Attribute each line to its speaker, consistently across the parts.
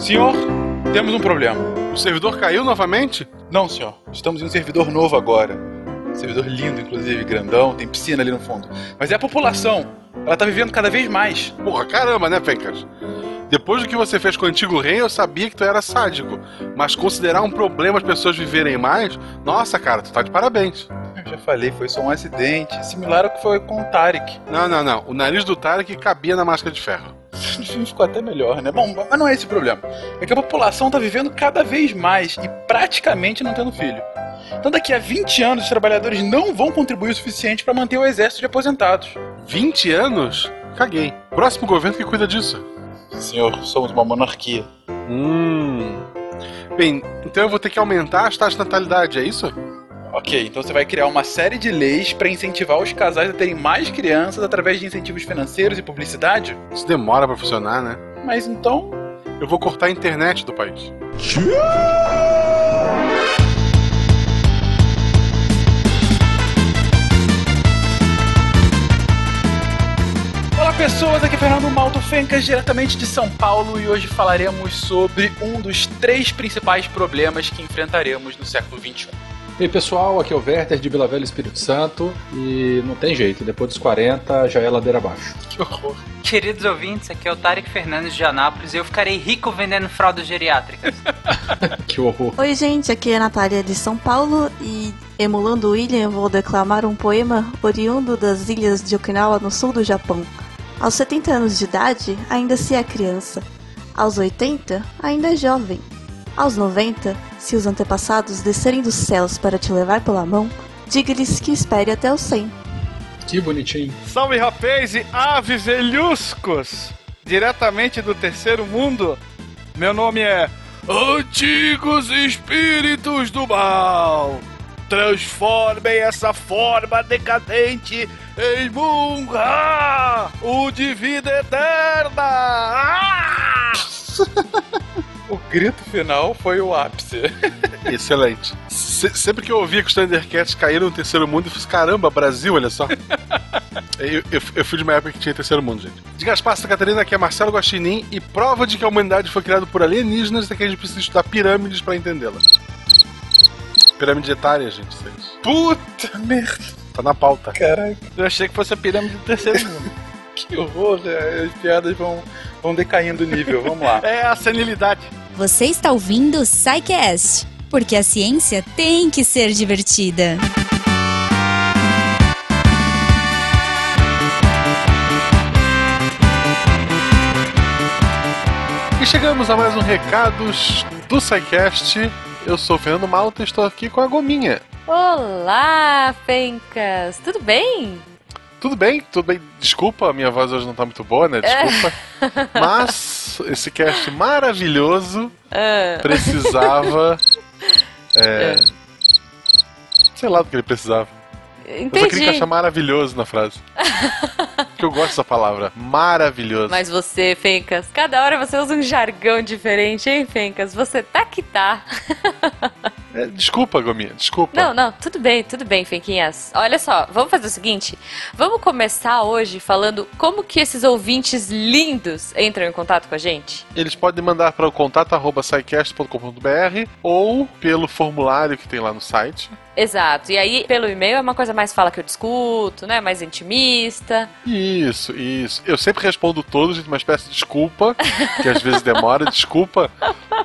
Speaker 1: Senhor, temos um problema.
Speaker 2: O servidor caiu novamente?
Speaker 1: Não, senhor. Estamos em um servidor novo agora. Um servidor lindo, inclusive, grandão, tem piscina ali no fundo. Mas é a população. Ela tá vivendo cada vez mais.
Speaker 2: Porra, caramba, né, Fencas? Depois do que você fez com o antigo rei, eu sabia que tu era sádico. Mas considerar um problema as pessoas viverem mais, nossa, cara, tu tá de parabéns.
Speaker 1: Eu já falei, foi só um acidente, similar ao que foi com o Tarek.
Speaker 2: Não, não, não. O nariz do Tarek cabia na máscara de ferro.
Speaker 1: No filme ficou até melhor, né? Bom, mas não é esse o problema. É que a população tá vivendo cada vez mais e praticamente não tendo filho. Então daqui a 20 anos os trabalhadores não vão contribuir o suficiente para manter o exército de aposentados.
Speaker 2: 20 anos? Caguei. Próximo governo que cuida disso.
Speaker 1: Senhor, somos uma monarquia.
Speaker 2: Hum. Bem, então eu vou ter que aumentar as taxas de natalidade, é isso?
Speaker 1: Ok, então você vai criar uma série de leis para incentivar os casais a terem mais crianças através de incentivos financeiros e publicidade?
Speaker 2: Isso demora pra funcionar, né?
Speaker 1: Mas então.
Speaker 2: Eu vou cortar a internet do país.
Speaker 1: Olá pessoas, aqui é Fernando Malto Fencas, diretamente de São Paulo, e hoje falaremos sobre um dos três principais problemas que enfrentaremos no século XXI.
Speaker 3: E aí pessoal, aqui é o Werther de Vila Velha Espírito Santo e não tem jeito, depois dos 40 já é ladeira abaixo.
Speaker 1: Que horror.
Speaker 4: Queridos ouvintes, aqui é o Tarek Fernandes de Anápolis e eu ficarei rico vendendo fraldas geriátricas.
Speaker 3: que horror.
Speaker 5: Oi, gente, aqui é a Natália de São Paulo e, emulando o William, vou declamar um poema oriundo das ilhas de Okinawa, no sul do Japão. Aos 70 anos de idade, ainda se é criança. Aos 80, ainda é jovem. Aos 90, se os antepassados descerem dos céus para te levar pela mão, diga-lhes que espere até os 100.
Speaker 3: Que bonitinho.
Speaker 6: Salve rapaz e aves velhuscos! Diretamente do terceiro mundo, meu nome é Antigos Espíritos do Mal. Transformem essa forma decadente em Munga, o de vida eterna! Ah!
Speaker 1: O grito final foi o ápice.
Speaker 2: Excelente. Se- sempre que eu ouvia que os Thundercats caíram no terceiro mundo, eu fiz, caramba, Brasil, olha só. eu, eu, eu fui de uma época que tinha terceiro mundo, gente. De Gaspar Santa Catarina, aqui é Marcelo Guaxinim, e prova de que a humanidade foi criada por alienígenas é que a gente precisa estudar pirâmides pra entendê-la. Pirâmide etária, gente. Vocês.
Speaker 1: Puta merda,
Speaker 2: Tá na pauta.
Speaker 1: caraca,
Speaker 6: Eu achei que fosse a pirâmide do terceiro mundo.
Speaker 1: que horror. é, As piadas vão, vão decaindo o nível, vamos lá.
Speaker 6: É a senilidade.
Speaker 7: Você está ouvindo o SciCast, porque a ciência tem que ser divertida.
Speaker 2: E chegamos a mais um Recados do SciCast. Eu sou o Fernando Malta e estou aqui com a Gominha.
Speaker 8: Olá, Fencas! Tudo bem?
Speaker 2: Tudo bem? Tudo bem? Desculpa, a minha voz hoje não tá muito boa, né? Desculpa. Mas esse cast maravilhoso
Speaker 8: Ah,
Speaker 2: precisava. é, Sei lá do que ele precisava. Mas eu queria
Speaker 8: entendi.
Speaker 2: encaixar maravilhoso na frase. Porque eu gosto dessa palavra. Maravilhoso.
Speaker 8: Mas você, Fencas, cada hora você usa um jargão diferente, hein, Fencas? Você tá que tá.
Speaker 2: É, desculpa, Gominha, desculpa.
Speaker 8: Não, não, tudo bem, tudo bem, Fenquinhas. Olha só, vamos fazer o seguinte: vamos começar hoje falando como que esses ouvintes lindos entram em contato com a gente?
Speaker 2: Eles podem mandar para o contato arroba scicast.com.br ou pelo formulário que tem lá no site.
Speaker 8: Exato, e aí pelo e-mail é uma coisa mais fala que eu discuto, né? Mais intimista.
Speaker 2: Isso, isso. Eu sempre respondo todos, gente, mas peço desculpa, que às vezes demora, desculpa,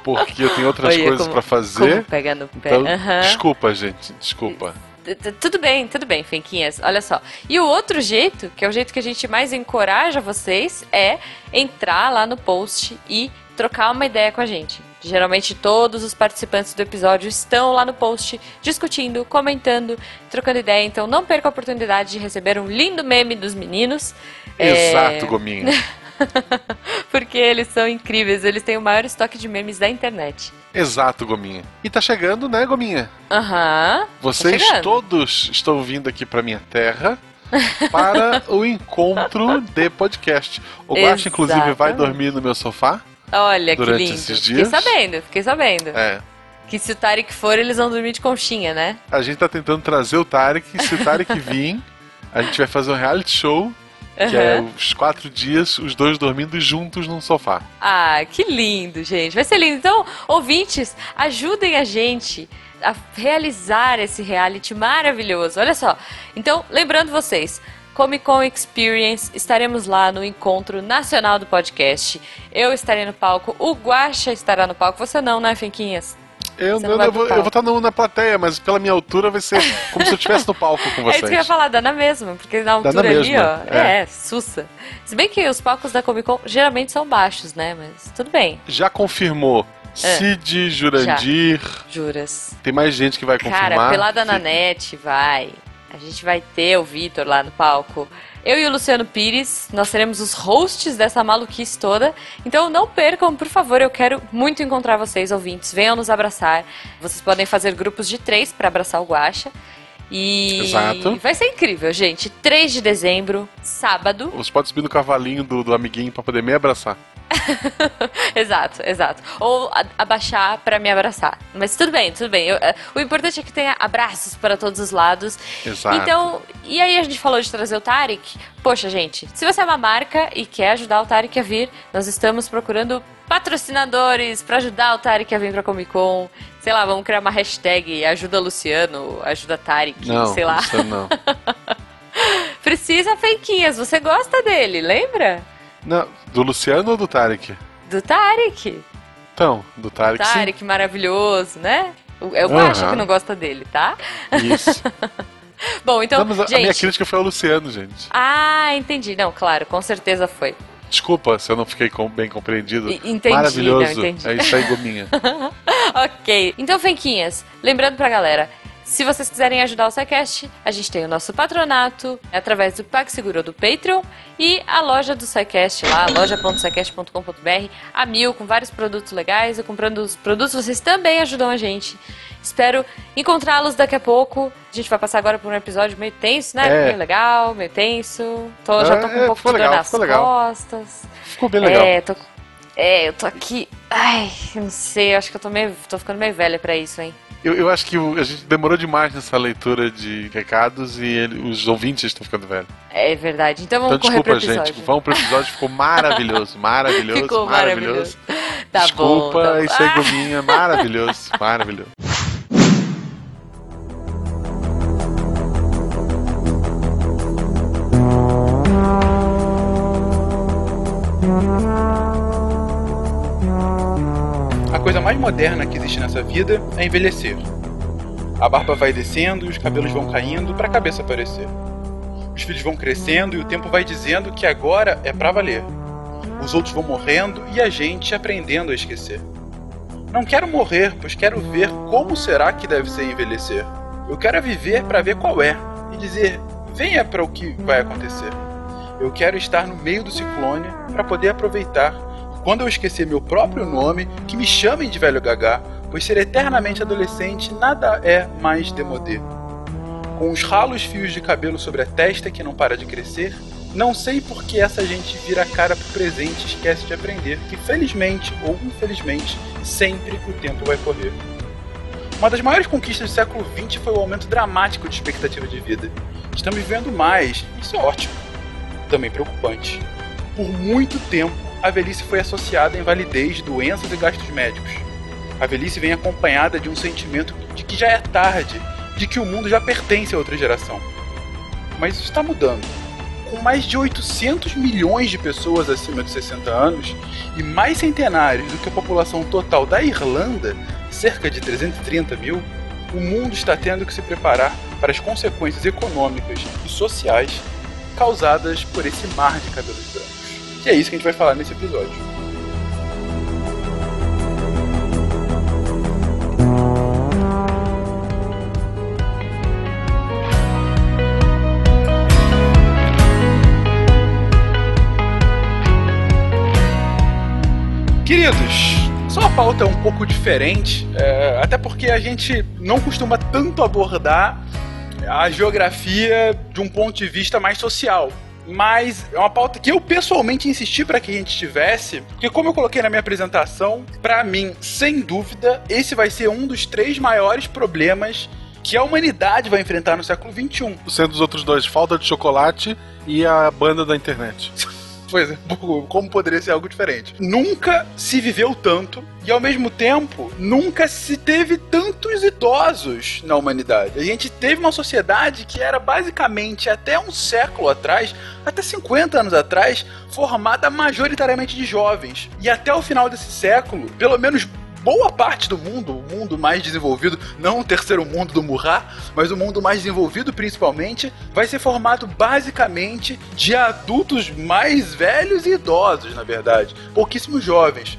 Speaker 2: porque eu tenho outras
Speaker 8: Olha
Speaker 2: coisas
Speaker 8: como-
Speaker 2: para
Speaker 8: Como
Speaker 2: fazer.
Speaker 8: pega no pé.
Speaker 2: Então,
Speaker 8: Aham.
Speaker 2: desculpa, gente, desculpa.
Speaker 8: Tudo bem, tudo bem, Fenquinhas. Olha só. E o outro jeito, que é o jeito que a gente mais encoraja vocês, é entrar lá no post e trocar uma ideia com a gente. Geralmente todos os participantes do episódio estão lá no post discutindo, comentando, trocando ideia. Então não perca a oportunidade de receber um lindo meme dos meninos. É,
Speaker 2: Exato, Gominha.
Speaker 8: Porque eles são incríveis, eles têm o maior estoque de memes da internet.
Speaker 2: Exato, Gominha. E tá chegando, né, Gominha?
Speaker 8: Aham.
Speaker 2: Vocês
Speaker 8: chegando.
Speaker 2: todos estão vindo aqui pra minha terra para o encontro de podcast. O Guaxa, inclusive, vai dormir no meu sofá.
Speaker 8: Olha
Speaker 2: Durante
Speaker 8: que lindo.
Speaker 2: esses
Speaker 8: Fiquei
Speaker 2: dias?
Speaker 8: sabendo, fiquei sabendo.
Speaker 2: É.
Speaker 8: Que se o Tarek for, eles vão dormir de conchinha, né?
Speaker 2: A gente tá tentando trazer o Tarek. Se o Tarek vir, a gente vai fazer um reality show Que é os quatro dias, os dois dormindo juntos num sofá.
Speaker 8: Ah, que lindo, gente. Vai ser lindo. Então, ouvintes, ajudem a gente a realizar esse reality maravilhoso. Olha só. Então, lembrando vocês. Comic Con Experience, estaremos lá no encontro nacional do podcast. Eu estarei no palco, o Guaxa estará no palco. Você não, né, Finquinhas?
Speaker 2: Eu,
Speaker 8: não vai
Speaker 2: eu vou, eu vou estar no- na plateia, mas pela minha altura vai ser como se eu estivesse no palco com
Speaker 8: É
Speaker 2: vocês.
Speaker 8: isso que eu ia falar, dá na mesma, porque na altura
Speaker 2: na
Speaker 8: ali,
Speaker 2: mesma,
Speaker 8: ó,
Speaker 2: é.
Speaker 8: é, sussa. Se bem que os palcos da Comic Con geralmente são baixos, né? Mas tudo bem,
Speaker 2: Já confirmou
Speaker 8: É.
Speaker 2: Cid, Jurandir.
Speaker 8: juras.
Speaker 2: Tem mais gente que vai confirmar.
Speaker 8: Cara, pelada na net, vai. A gente vai ter o Vitor lá no palco. Eu e o Luciano Pires, nós seremos os hosts dessa maluquice toda. Então não percam, por favor, eu quero muito encontrar vocês, ouvintes. Venham nos abraçar. Vocês podem fazer grupos de três para abraçar o Guaxa. E
Speaker 2: Exato.
Speaker 8: vai ser incrível, gente. 3 de dezembro, sábado.
Speaker 2: Você pode subir no cavalinho do, do amiguinho pra poder me abraçar.
Speaker 8: exato, exato. Ou abaixar pra me abraçar. Mas tudo bem, tudo bem. Eu- é, o importante é que tenha abraços para todos os lados.
Speaker 2: Exato.
Speaker 8: Então, e aí a gente falou de trazer o Tarek. Poxa, gente, se você é uma marca e quer ajudar o Tarek a vir, nós estamos procurando patrocinadores pra ajudar o Tarek a vir pra Comic Con. Sei lá, vamos criar uma hashtag ajuda Luciano, ajuda Tarek,
Speaker 2: Não,
Speaker 8: sei lá.
Speaker 2: isso não.
Speaker 8: Precisa fakeinhas, você gosta dele, lembra?
Speaker 2: não. Do Luciano ou do Tarek?
Speaker 8: Do Tarek.
Speaker 2: Então, do Tarek, sim.
Speaker 8: Tarek maravilhoso, né? O- É o
Speaker 2: Aham.
Speaker 8: Guaxa que não gosta dele, tá?
Speaker 2: Isso.
Speaker 8: Bom, então,
Speaker 2: não, mas a, a
Speaker 8: gente...
Speaker 2: minha crítica foi ao Luciano, gente.
Speaker 8: Ah, entendi. Não, claro, com certeza foi.
Speaker 2: Desculpa se eu não fiquei bem compreendido.
Speaker 8: Entendi,
Speaker 2: Maravilhoso.
Speaker 8: não, entendi.
Speaker 2: É isso aí, Gominha.
Speaker 8: ok. Então, Fenquinhas, lembrando pra galera, se vocês quiserem ajudar o SciCast, a gente tem o nosso patronato através do PagSeguro ou do Patreon e a loja do SciCast lá, loja.scicast.com.br, a mil, com vários produtos legais. E comprando os produtos, vocês também ajudam a gente. Espero encontrá-los daqui a pouco. A gente vai passar agora por um episódio meio tenso, né?
Speaker 2: É.
Speaker 8: Meio legal, meio tenso. Tô, já tô com
Speaker 2: É,
Speaker 8: um pouco
Speaker 2: ficou
Speaker 8: de dor
Speaker 2: legal,
Speaker 8: nas
Speaker 2: ficou legal.
Speaker 8: costas.
Speaker 2: Ficou bem legal.
Speaker 8: É, tô, é, eu tô aqui. Ai, não sei, acho que eu tô, meio, tô ficando meio velha pra isso, hein?
Speaker 2: Eu, eu acho que o- a gente demorou demais nessa leitura de recados e ele- os ouvintes estão ficando velhos.
Speaker 8: É verdade. Então vamos
Speaker 2: Então desculpa, gente. Vamos pro episódio, ficou maravilhoso, maravilhoso,
Speaker 8: Ficou
Speaker 2: maravilhoso.
Speaker 8: maravilhoso. Tá
Speaker 2: Desculpa,
Speaker 8: bom. Tá bom.
Speaker 2: Gominha, maravilhoso, maravilhoso.
Speaker 1: Coisa mais moderna que existe nessa vida é envelhecer. A barba vai descendo e os cabelos vão caindo para a cabeça aparecer. Os filhos vão crescendo e o tempo vai dizendo que agora é pra valer. Os outros vão morrendo e a gente aprendendo a esquecer. Não quero morrer, pois quero ver como será que deve ser envelhecer. Eu quero é viver para ver qual é e dizer: venha para o que vai acontecer. Eu quero estar no meio do ciclone para poder aproveitar quando eu esquecer meu próprio nome, que me chamem de velho gagá, pois ser eternamente adolescente nada é mais demodê. Com os ralos fios de cabelo sobre a testa que não para de crescer, não sei por que essa gente vira a cara pro presente e esquece de aprender que, felizmente ou infelizmente, sempre o tempo vai correr. Uma das maiores conquistas do século XX foi o aumento dramático de expectativa de vida. Estamos vivendo mais, isso é ótimo. Também preocupante. Por muito tempo, a velhice foi associada à invalidez, doenças e gastos médicos. A velhice vem acompanhada de um sentimento de que já é tarde, de que o mundo já pertence a outra geração. Mas isso está mudando. Com mais de 800 milhões de pessoas acima de 60 anos e mais centenários do que a população total da Irlanda, cerca de 330 mil, o mundo está tendo que se preparar para as consequências econômicas e sociais causadas por esse mar de cabelos brancos. E é isso que a gente vai falar nesse episódio. Queridos, sua pauta é um pouco diferente, é, até porque a gente não costuma tanto abordar a geografia de um ponto de vista mais social. Mas é uma pauta que eu pessoalmente insisti para que a gente tivesse, porque como eu coloquei na minha apresentação, para mim, sem dúvida, esse vai ser um dos três maiores problemas que a humanidade vai enfrentar no século. XXI.
Speaker 2: Sendo os outros dois falta de chocolate e a banda da internet.
Speaker 1: Pois é, como poderia ser algo diferente? Nunca se viveu tanto e ao mesmo tempo nunca se teve tantos idosos na humanidade. A gente teve uma sociedade que era basicamente até um século atrás, até 50 anos atrás, formada majoritariamente de jovens. E até o final desse século, pelo menos boa parte do mundo, o mundo mais desenvolvido, não o terceiro mundo do Murra, mas o mundo mais desenvolvido principalmente, vai ser formado basicamente de adultos mais velhos e idosos, na verdade, pouquíssimos jovens.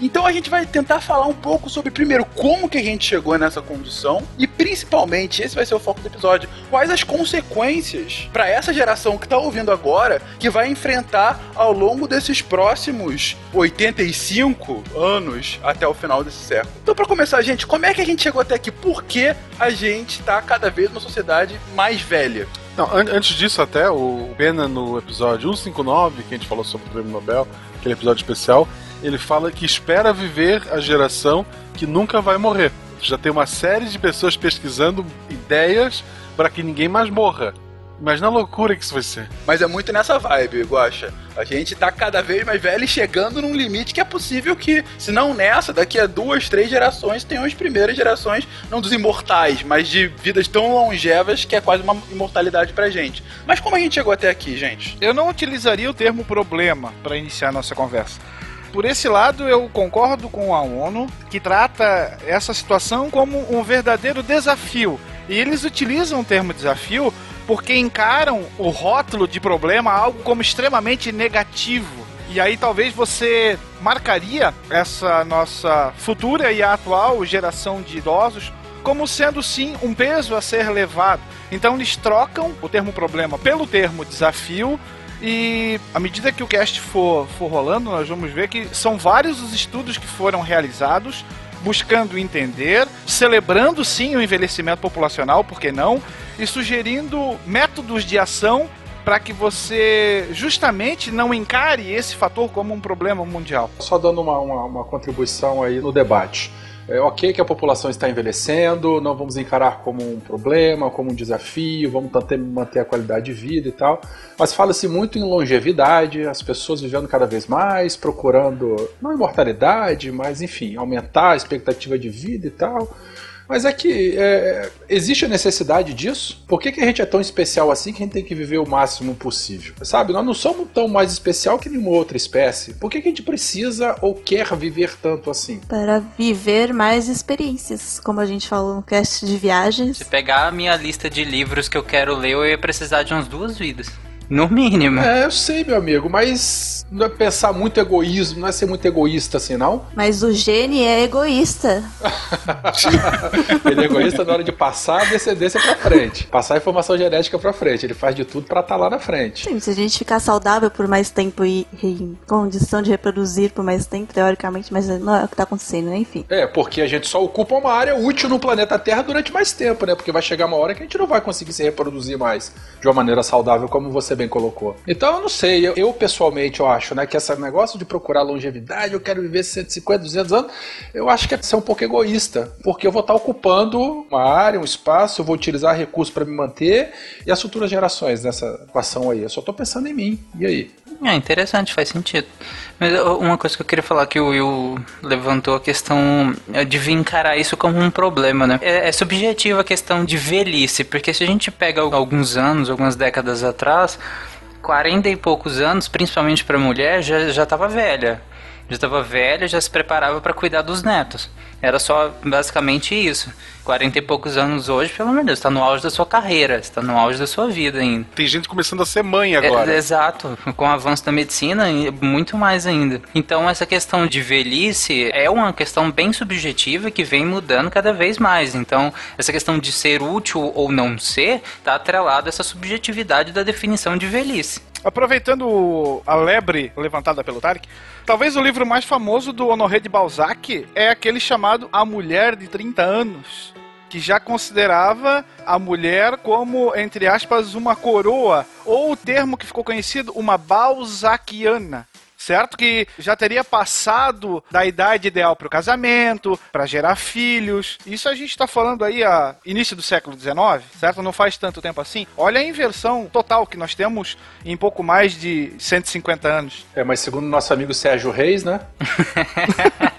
Speaker 1: Então a gente vai tentar falar um pouco sobre, primeiro, como que a gente chegou nessa condição e, principalmente, esse vai ser o foco do episódio, quais as consequências para essa geração que está ouvindo agora que vai enfrentar ao longo desses próximos 85 anos até o final desse século. Então, para começar, gente, como é que a gente chegou até aqui? Por que a gente está cada vez numa sociedade mais velha?
Speaker 2: Não, an antes disso, até, o Pena no episódio 159, que a gente falou sobre o prêmio Nobel, aquele episódio especial, ele fala que espera viver a geração que nunca vai morrer. Já tem uma série de pessoas pesquisando ideias para que ninguém mais morra. Imagina a loucura que isso vai ser.
Speaker 1: Mas é muito nessa vibe, Guacha. A gente tá cada vez mais velho e chegando num limite que é possível que, se não nessa, daqui a duas, três gerações, tenham as primeiras gerações, não dos imortais, mas de vidas tão longevas que é quase uma imortalidade pra gente. Mas como a gente chegou até aqui, gente?
Speaker 6: Eu não utilizaria o termo problema para iniciar nossa conversa. Por esse lado, eu concordo com a ONU, que trata essa situação como um verdadeiro desafio. E eles utilizam o termo desafio porque encaram o rótulo de problema algo como extremamente negativo. E aí talvez você marcaria essa nossa futura e atual geração de idosos como sendo sim um peso a ser levado. Então eles trocam o termo problema pelo termo desafio e à medida que o cast for, for rolando, nós vamos ver que são vários os estudos que foram realizados buscando entender, celebrando sim o envelhecimento populacional, por que não, e sugerindo métodos de ação para que você justamente não encare esse fator como um problema mundial.
Speaker 3: Só dando uma, uma, uma contribuição aí no debate. É ok que a população está envelhecendo, não vamos encarar como um problema, como um desafio, vamos tentar manter a qualidade de vida e tal. Mas fala-se muito em longevidade, as pessoas vivendo cada vez mais, procurando, não imortalidade, mas enfim, aumentar a expectativa de vida e tal. Mas é que é, existe a necessidade disso? Por que, que a gente é tão especial assim que a gente tem que viver o máximo possível? Sabe, nós não somos tão mais especial que nenhuma outra espécie. Por que, que a gente precisa ou quer viver tanto assim?
Speaker 5: Para viver mais experiências, como a gente falou no cast de viagens.
Speaker 4: Se pegar a minha lista de livros que eu quero ler, eu ia precisar de umas duas vidas. No mínimo.
Speaker 3: É, eu sei, meu amigo, mas não é pensar muito egoísmo, não é ser muito egoísta assim, não?
Speaker 5: Mas o gene é egoísta.
Speaker 3: Ele é egoísta na hora de passar a descendência pra frente. Passar a informação genética pra frente. Ele faz de tudo pra estar lá na frente.
Speaker 5: Sim, se a gente ficar saudável por mais tempo e em condição de reproduzir por mais tempo, teoricamente, mas não é o que tá acontecendo, né? Enfim.
Speaker 3: É, porque a gente só ocupa uma área útil no planeta Terra durante mais tempo, né? Porque vai chegar uma hora que a gente não vai conseguir se reproduzir mais de uma maneira saudável, como você bem colocou. Então eu não sei, eu, eu pessoalmente eu acho, né, que esse negócio de procurar longevidade, eu quero viver 150, 200 anos, eu acho que é ser um pouco egoísta, porque eu vou estar ocupando uma área, um espaço, eu vou utilizar recursos para me manter e as futuras gerações nessa equação aí. Eu só tô pensando em mim. E aí?
Speaker 4: É interessante, faz sentido. Mas uma coisa que eu queria falar que o Will levantou a questão de vir encarar isso como um problema, né? É, é subjetiva a questão de velhice, porque se a gente pega alguns anos, algumas décadas atrás, 40 e poucos anos, principalmente para mulher, já já estava velha. Já estava velha, já se preparava para cuidar dos netos. Era só basicamente isso. 40 e poucos anos hoje, pelo amor de Deus, está no auge da sua carreira, está no auge da sua vida ainda.
Speaker 2: Tem gente começando a ser mãe agora.
Speaker 4: É, exato, com o avanço da medicina, muito mais ainda. Então, essa questão de velhice é uma questão bem subjetiva que vem mudando cada vez mais. Então, essa questão de ser útil ou não ser está atrelado a essa subjetividade da definição de velhice.
Speaker 6: Aproveitando a lebre levantada pelo Tarek, talvez o livro mais famoso do Honoré de Balzac é aquele chamado A Mulher de 30 Anos, que já considerava a mulher como, entre aspas, uma coroa, ou o termo que ficou conhecido, uma balzaquiana. Certo? Que já teria passado da idade ideal para o casamento, para gerar filhos. Isso a gente está falando aí a início do século XIX, certo? Não faz tanto tempo assim. Olha a inversão total que nós temos em pouco mais de 150 anos.
Speaker 3: É, mas segundo nosso amigo Sérgio Reis, né?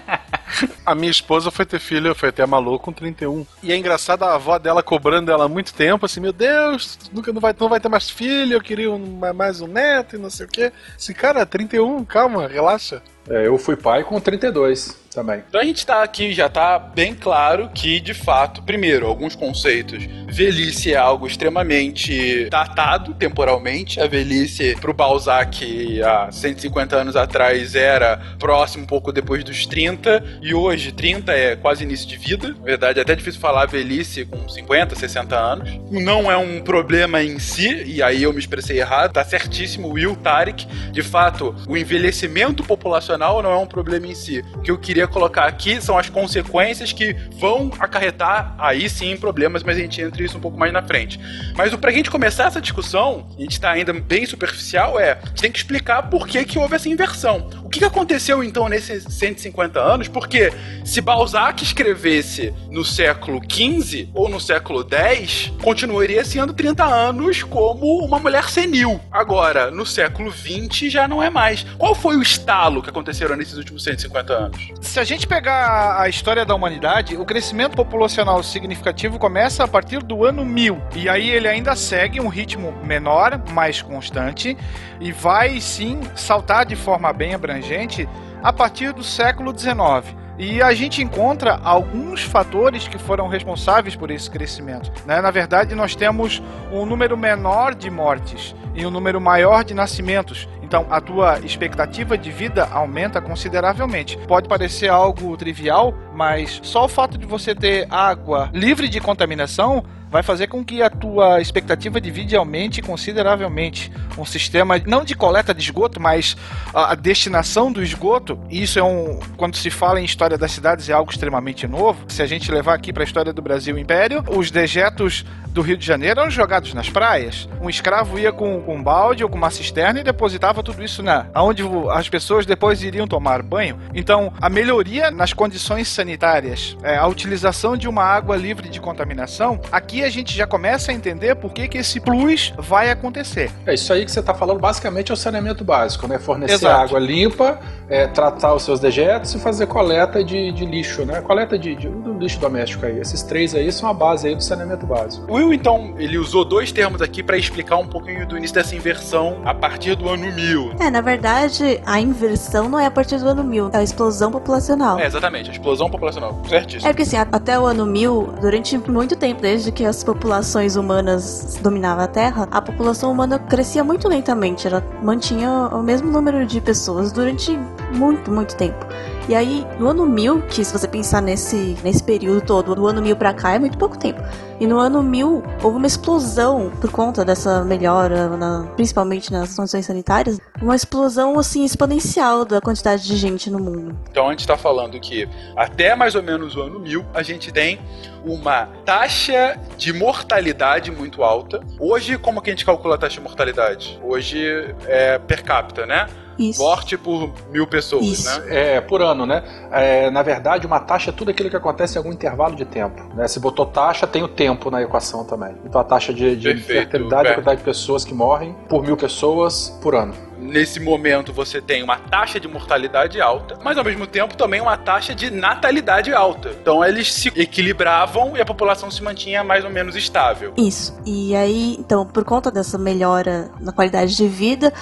Speaker 2: A minha esposa foi ter filho, foi até maluco com 31. E é engraçado a avó dela cobrando ela há muito tempo, assim, meu Deus, nunca não vai, não vai ter mais filho, eu queria um, mais um neto e não sei o quê. Assim, cara, 31, calma, relaxa.
Speaker 3: É, eu fui pai com 32 também.
Speaker 1: Então a gente tá aqui, já tá bem claro que, de fato, primeiro, alguns conceitos. Velhice é algo extremamente datado temporalmente. A velhice pro Balzac há 150 anos atrás era próximo um pouco depois dos 30 e hoje 30 é quase início de vida. Na verdade, é até difícil falar velhice com 50, 60 anos. Não é um problema em si, e aí eu me expressei errado, tá certíssimo, Will Tarek. De fato, o envelhecimento populacional não é um problema em si. O que eu queria colocar aqui são as consequências que vão acarretar aí sim problemas, mas a gente entra isso um pouco mais na frente. Mas o pra gente começar essa discussão, a gente tá ainda bem superficial, é a gente tem que explicar por que, que houve essa inversão. O que, que aconteceu então nesses 150 anos? Porque se Balzac escrevesse no século XV ou no século X, continuaria sendo 30 anos como uma mulher senil. Agora, no século XX já não é mais. Qual foi o estalo que aconteceram nesses últimos 150 anos?
Speaker 6: Se a gente pegar a história da humanidade, o crescimento populacional significativo começa a partir do ano 1000. E aí ele ainda segue um ritmo menor, mais constante, e vai sim saltar de forma bem abrangente a partir do século 19. E a gente encontra alguns fatores que foram responsáveis por esse crescimento. Né? Na verdade, nós temos um número menor de mortes e um número maior de nascimentos. Então, a tua expectativa de vida aumenta consideravelmente. Pode parecer algo trivial, mas só o fato de você ter água livre de contaminação vai fazer com que a tua expectativa de vida aumente consideravelmente. Um sistema não de coleta de esgoto, mas a, destinação do esgoto, e isso é um quando se fala em história das cidades é algo extremamente novo. Se a gente levar aqui para a história do Brasil Império, os dejetos do Rio de Janeiro eram jogados nas praias. Um escravo ia com, com um balde ou com uma cisterna e depositava tudo isso na onde as pessoas depois iriam tomar banho. Então, a melhoria nas condições sanitárias, é, a utilização de uma água livre de contaminação, aqui a gente já começa a entender por que, que esse plus vai acontecer.
Speaker 3: É isso aí que você está falando, basicamente é o saneamento básico, né? Fornecer
Speaker 6: Exato.
Speaker 3: água limpa, é, tratar os seus dejetos e fazer coleta de, de lixo, né? Coleta de, de- do lixo doméstico aí. Esses três aí são a base aí do saneamento básico.
Speaker 1: O Will, então, ele usou dois termos aqui para explicar um pouquinho do início dessa inversão a partir do ano 1000.
Speaker 5: É, na verdade, a inversão não é a partir do ano 1000, é a explosão populacional.
Speaker 1: É, exatamente, a explosão populacional, certíssimo.
Speaker 5: É porque assim, a- até o ano 1000, durante muito tempo, desde que as populações humanas dominavam a Terra, a população humana crescia muito lentamente. Ela mantinha o mesmo número de pessoas durante muito, muito tempo. E aí, no ano 1000, que se você pensar nesse, nesse período todo, do ano 1000 pra cá é muito pouco tempo. E no ano 1000 houve uma explosão por conta dessa melhora, na- principalmente nas condições sanitárias, uma explosão assim exponencial da quantidade de gente no mundo.
Speaker 1: Então a gente está falando que até mais ou menos o ano 1000 a gente tem uma taxa de mortalidade muito alta. Hoje, como que a gente calcula a taxa de mortalidade? Hoje é per capita, né?
Speaker 5: Isso.
Speaker 1: Morte por mil pessoas,
Speaker 5: Isso.
Speaker 1: né?
Speaker 3: É, por ano, né? É, na verdade, uma taxa é tudo aquilo que acontece em algum intervalo de tempo. Né? Se botou taxa, tem o tempo na equação também. Então a taxa de, de
Speaker 1: Perfeito,
Speaker 3: fertilidade é a quantidade de pessoas que morrem por mil pessoas por ano.
Speaker 1: Nesse momento você tem uma taxa de mortalidade alta, mas ao mesmo tempo também uma taxa de natalidade alta. Então eles se equilibravam e a população se mantinha mais ou menos estável.
Speaker 5: Isso. E aí, então, por conta dessa melhora na qualidade de vida,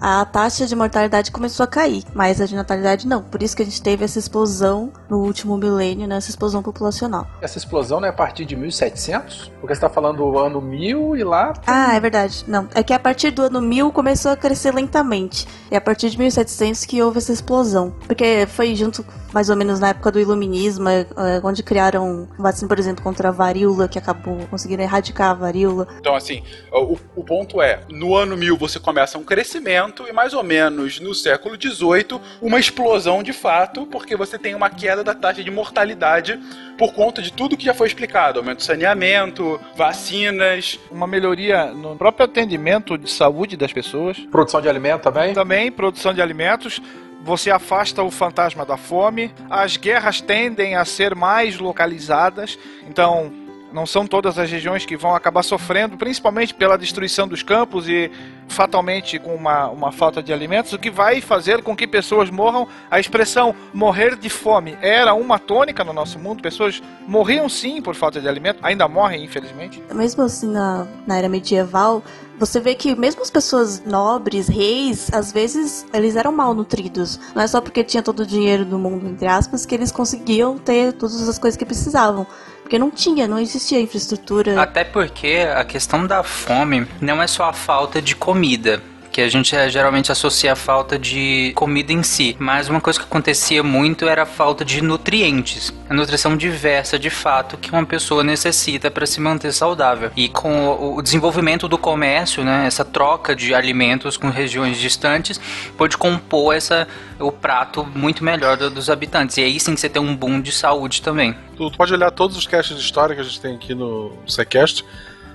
Speaker 5: a taxa de mortalidade começou a cair, mas a de natalidade não. Por isso que a gente teve essa explosão no último milênio, né, essa explosão populacional.
Speaker 3: Essa explosão não é a partir de 1700? Porque você está falando do ano 1000 e lá
Speaker 5: Ah, é verdade. Não, é que a partir do ano 1000 começou a crescer lentamente. É a partir de 1700 que houve essa explosão. Porque foi junto, mais ou menos, na época do iluminismo, é, é, onde criaram vacina, por exemplo, contra a varíola, que acabou conseguindo erradicar a varíola.
Speaker 1: Então, assim, o, o ponto é: no ano 1000 você começa um crescimento, saneamento e mais ou menos no século XVIII uma explosão de fato, porque você tem uma queda da taxa de mortalidade por conta de tudo que já foi explicado, aumento do saneamento, vacinas,
Speaker 6: Uma melhoria no próprio atendimento de saúde das pessoas.
Speaker 3: Produção de alimento também?
Speaker 6: Também produção de alimentos. Você afasta o fantasma da fome. As guerras tendem a ser mais localizadas. Então, não são todas as regiões que vão acabar sofrendo, principalmente pela destruição dos campos e fatalmente com uma, uma falta de alimentos, o que vai fazer com que pessoas morram. A expressão morrer de fome era uma tônica no nosso mundo. Pessoas morriam sim por falta de alimento, ainda morrem, infelizmente.
Speaker 5: Mesmo assim, na, na era medieval, você vê que mesmo as pessoas nobres, reis, às vezes eles eram mal nutridos. Não é só porque tinha todo o dinheiro do mundo, entre aspas, que eles conseguiam ter todas as coisas que precisavam. Porque não tinha, não existia infraestrutura.
Speaker 4: Até porque a questão da fome não é só a falta de comida. A gente eh, geralmente associa a falta de comida em si. Mas uma coisa que acontecia muito era a falta de nutrientes. A nutrição diversa, de fato, que uma pessoa necessita para se manter saudável. E com o- desenvolvimento do comércio, né, essa troca de alimentos com regiões distantes, pôde compor essa, o prato muito melhor do- dos habitantes. E aí sim você tem um boom de saúde também.
Speaker 2: Tu, tu pode olhar todos os casts de história que a gente tem aqui no Sequest.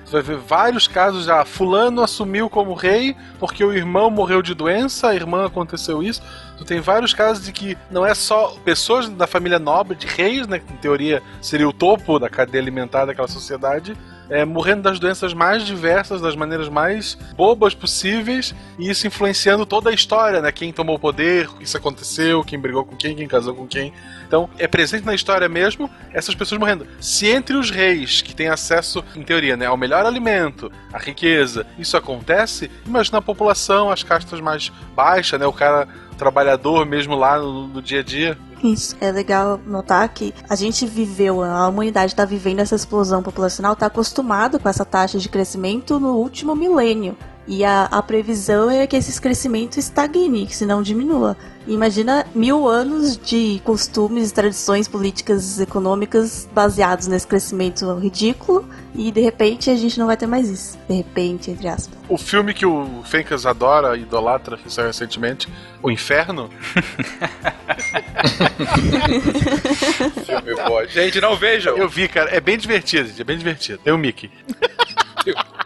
Speaker 2: Tu vai ver vários casos já. Fulano assumiu como rei porque o irmão morreu de doença, a irmã aconteceu isso. Tu tem vários casos de que não é só pessoas da família nobre, de reis, né? Que em teoria seria o topo da cadeia alimentar daquela sociedade, é, morrendo das doenças mais diversas, das maneiras mais bobas possíveis, e isso influenciando toda a história, né? Quem tomou o poder, isso aconteceu, quem brigou com quem, quem casou com quem. Então, é presente na história mesmo essas pessoas morrendo. Se entre os reis, que têm acesso, em teoria, né, ao melhor alimento, à riqueza, isso acontece, imagina a população, as castas mais baixas, né? O cara trabalhador mesmo lá no, no dia a dia.
Speaker 5: Isso. É legal notar que a gente viveu, a humanidade está vivendo essa explosão populacional, está acostumado com essa taxa de crescimento no último milênio. E a, a previsão é que esse crescimento estagne, que se não diminua. Imagina mil anos de costumes, tradições políticas, econômicas baseados nesse crescimento ridículo e de repente a gente não vai ter mais isso. De repente, entre aspas.
Speaker 2: O filme que o Fencas adora, idolatra, que saiu recentemente, O Inferno,
Speaker 1: filme bom. Gente, não vejam.
Speaker 2: eu vi, cara, é bem divertido, gente, é bem divertido. Tem o Mickey.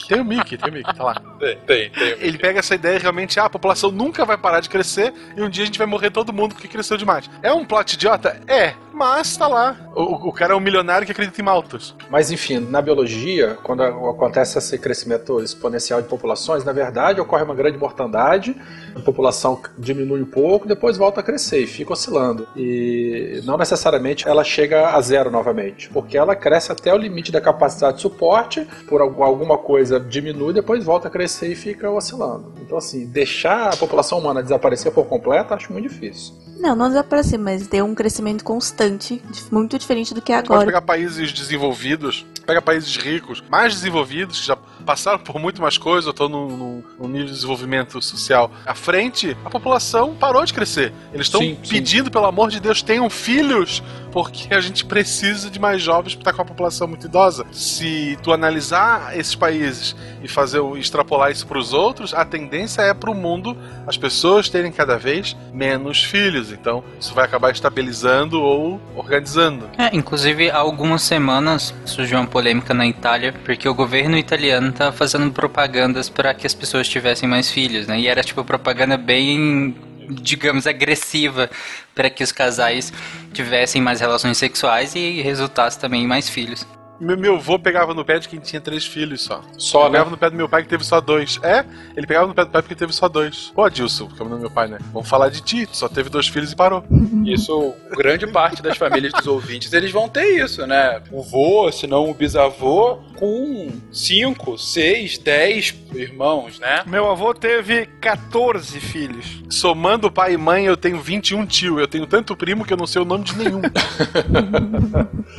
Speaker 2: Tem o Mickey, tem o Mickey, tá lá.
Speaker 1: Tem, tem, tem.
Speaker 2: Ele pega essa ideia realmente, ah, a população nunca vai parar de crescer e um dia a gente vai morrer todo mundo porque cresceu demais. É um plot idiota? É, mas tá lá. O, o cara é um milionário que acredita em maltos.
Speaker 3: Mas enfim, na biologia, quando acontece esse crescimento exponencial de populações, na verdade ocorre uma grande mortandade, a população diminui um pouco, depois volta a crescer e fica oscilando. E não necessariamente ela chega a zero novamente, porque ela cresce até o limite da capacidade de suporte, por al- alguma coisa diminui, depois volta a crescer e fica oscilando. Então assim, deixar a população humana desaparecer por completo, acho muito difícil.
Speaker 5: Não, não desaparecer, mas ter um crescimento constante, dif- muito diferente do que é
Speaker 2: Pode
Speaker 5: agora.
Speaker 2: pegar países desenvolvidos, pega países ricos, mais desenvolvidos, que já passaram por muito mais coisas, ou estão num, num- num nível de desenvolvimento social à frente, a população parou de crescer. Eles estão
Speaker 3: Sim, sim.
Speaker 2: pedindo, pelo amor de Deus, tenham filhos, porque a gente precisa de mais jovens para estar com a população muito idosa. Se tu analisar esses países e fazer o extrapolar isso para os outros, a tendência é para o mundo as pessoas terem cada vez menos filhos. Então, isso vai acabar estabilizando ou organizando.
Speaker 4: É, inclusive, há algumas semanas surgiu uma polêmica na Itália, porque o governo italiano tá fazendo propagandas para que as pessoas tivessem mais filhos, né? E era tipo propaganda bem, digamos, agressiva para que os casais tivessem mais relações sexuais e resultasse também em mais filhos.
Speaker 2: Meu, meu avô pegava no pé de quem tinha três filhos só.
Speaker 3: Só, né?
Speaker 2: pegava no pé do meu pai que teve só dois. É, ele pegava no pé do pai porque teve só dois. Pô, Adilson, que é o nome do meu pai, né? Vamos falar de ti, só teve dois filhos e parou.
Speaker 1: Isso, grande parte das famílias dos ouvintes, eles vão ter isso, né? O vô, se não o bisavô, com 5, 6, 10 irmãos, né?
Speaker 6: Meu avô teve 14 filhos.
Speaker 2: Somando pai e mãe, eu tenho 21 tio. Eu tenho tanto primo que eu não sei o nome de nenhum.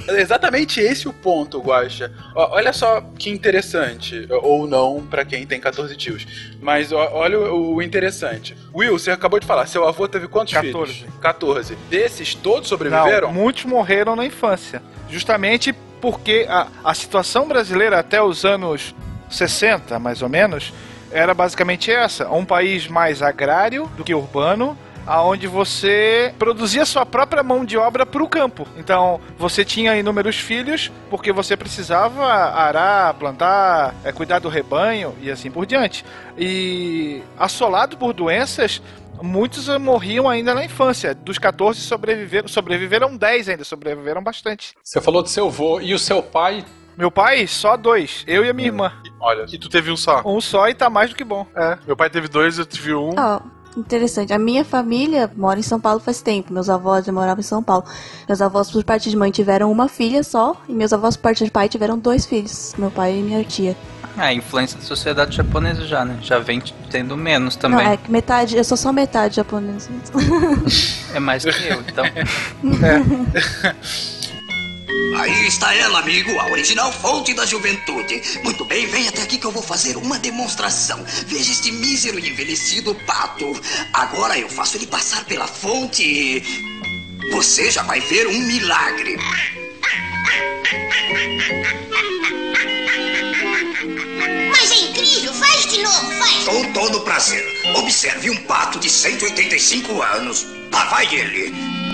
Speaker 1: É exatamente esse o ponto, Guaxa. Ó, Olha só que interessante, ou não, pra quem tem 14 tios. Mas ó, olha o, o interessante. Will, você acabou de falar, seu avô teve quantos
Speaker 6: 14.
Speaker 1: filhos? 14. Desses, todos sobreviveram?
Speaker 6: Não, muitos morreram na infância. Justamente porque a, a situação brasileira até os anos 60, mais ou menos, era basicamente essa: um país mais agrário do que urbano, aonde você produzia sua própria mão de obra para o campo. Então, você tinha inúmeros filhos porque você precisava arar, plantar, é, cuidar do rebanho e assim por diante. E assolado por doenças, muitos morriam ainda na infância. Dos 14 sobreviveram, sobreviveram 10 ainda, sobreviveram bastante.
Speaker 3: Você falou do seu avô e o seu pai
Speaker 6: Meu pai, só dois. Eu e a minha irmã.
Speaker 2: Olha, e tu teve um só.
Speaker 6: Um só e tá mais do que bom.
Speaker 2: É, meu pai teve dois, eu tive um.
Speaker 5: Ó, interessante. A minha família mora em São Paulo faz tempo. Meus avós já moravam em São Paulo. Meus avós, por parte de mãe, tiveram uma filha só. E meus avós, por parte de pai, tiveram dois filhos. Meu pai e minha tia.
Speaker 4: É, a influência da sociedade japonesa já, né? Já vem tendo menos também.
Speaker 5: Não, é que metade, eu sou só metade japonesa.
Speaker 4: É mais que eu, então.
Speaker 9: Aí está ela, amigo, a original fonte da juventude. Muito bem, vem até aqui que eu vou fazer uma demonstração. Veja este mísero e envelhecido pato. Agora eu faço ele passar pela fonte e. Você já vai ver um milagre.
Speaker 10: Mas é incrível, faz de novo, faz.
Speaker 9: Com todo prazer. Observe um pato de 185 anos. Lá vai ele.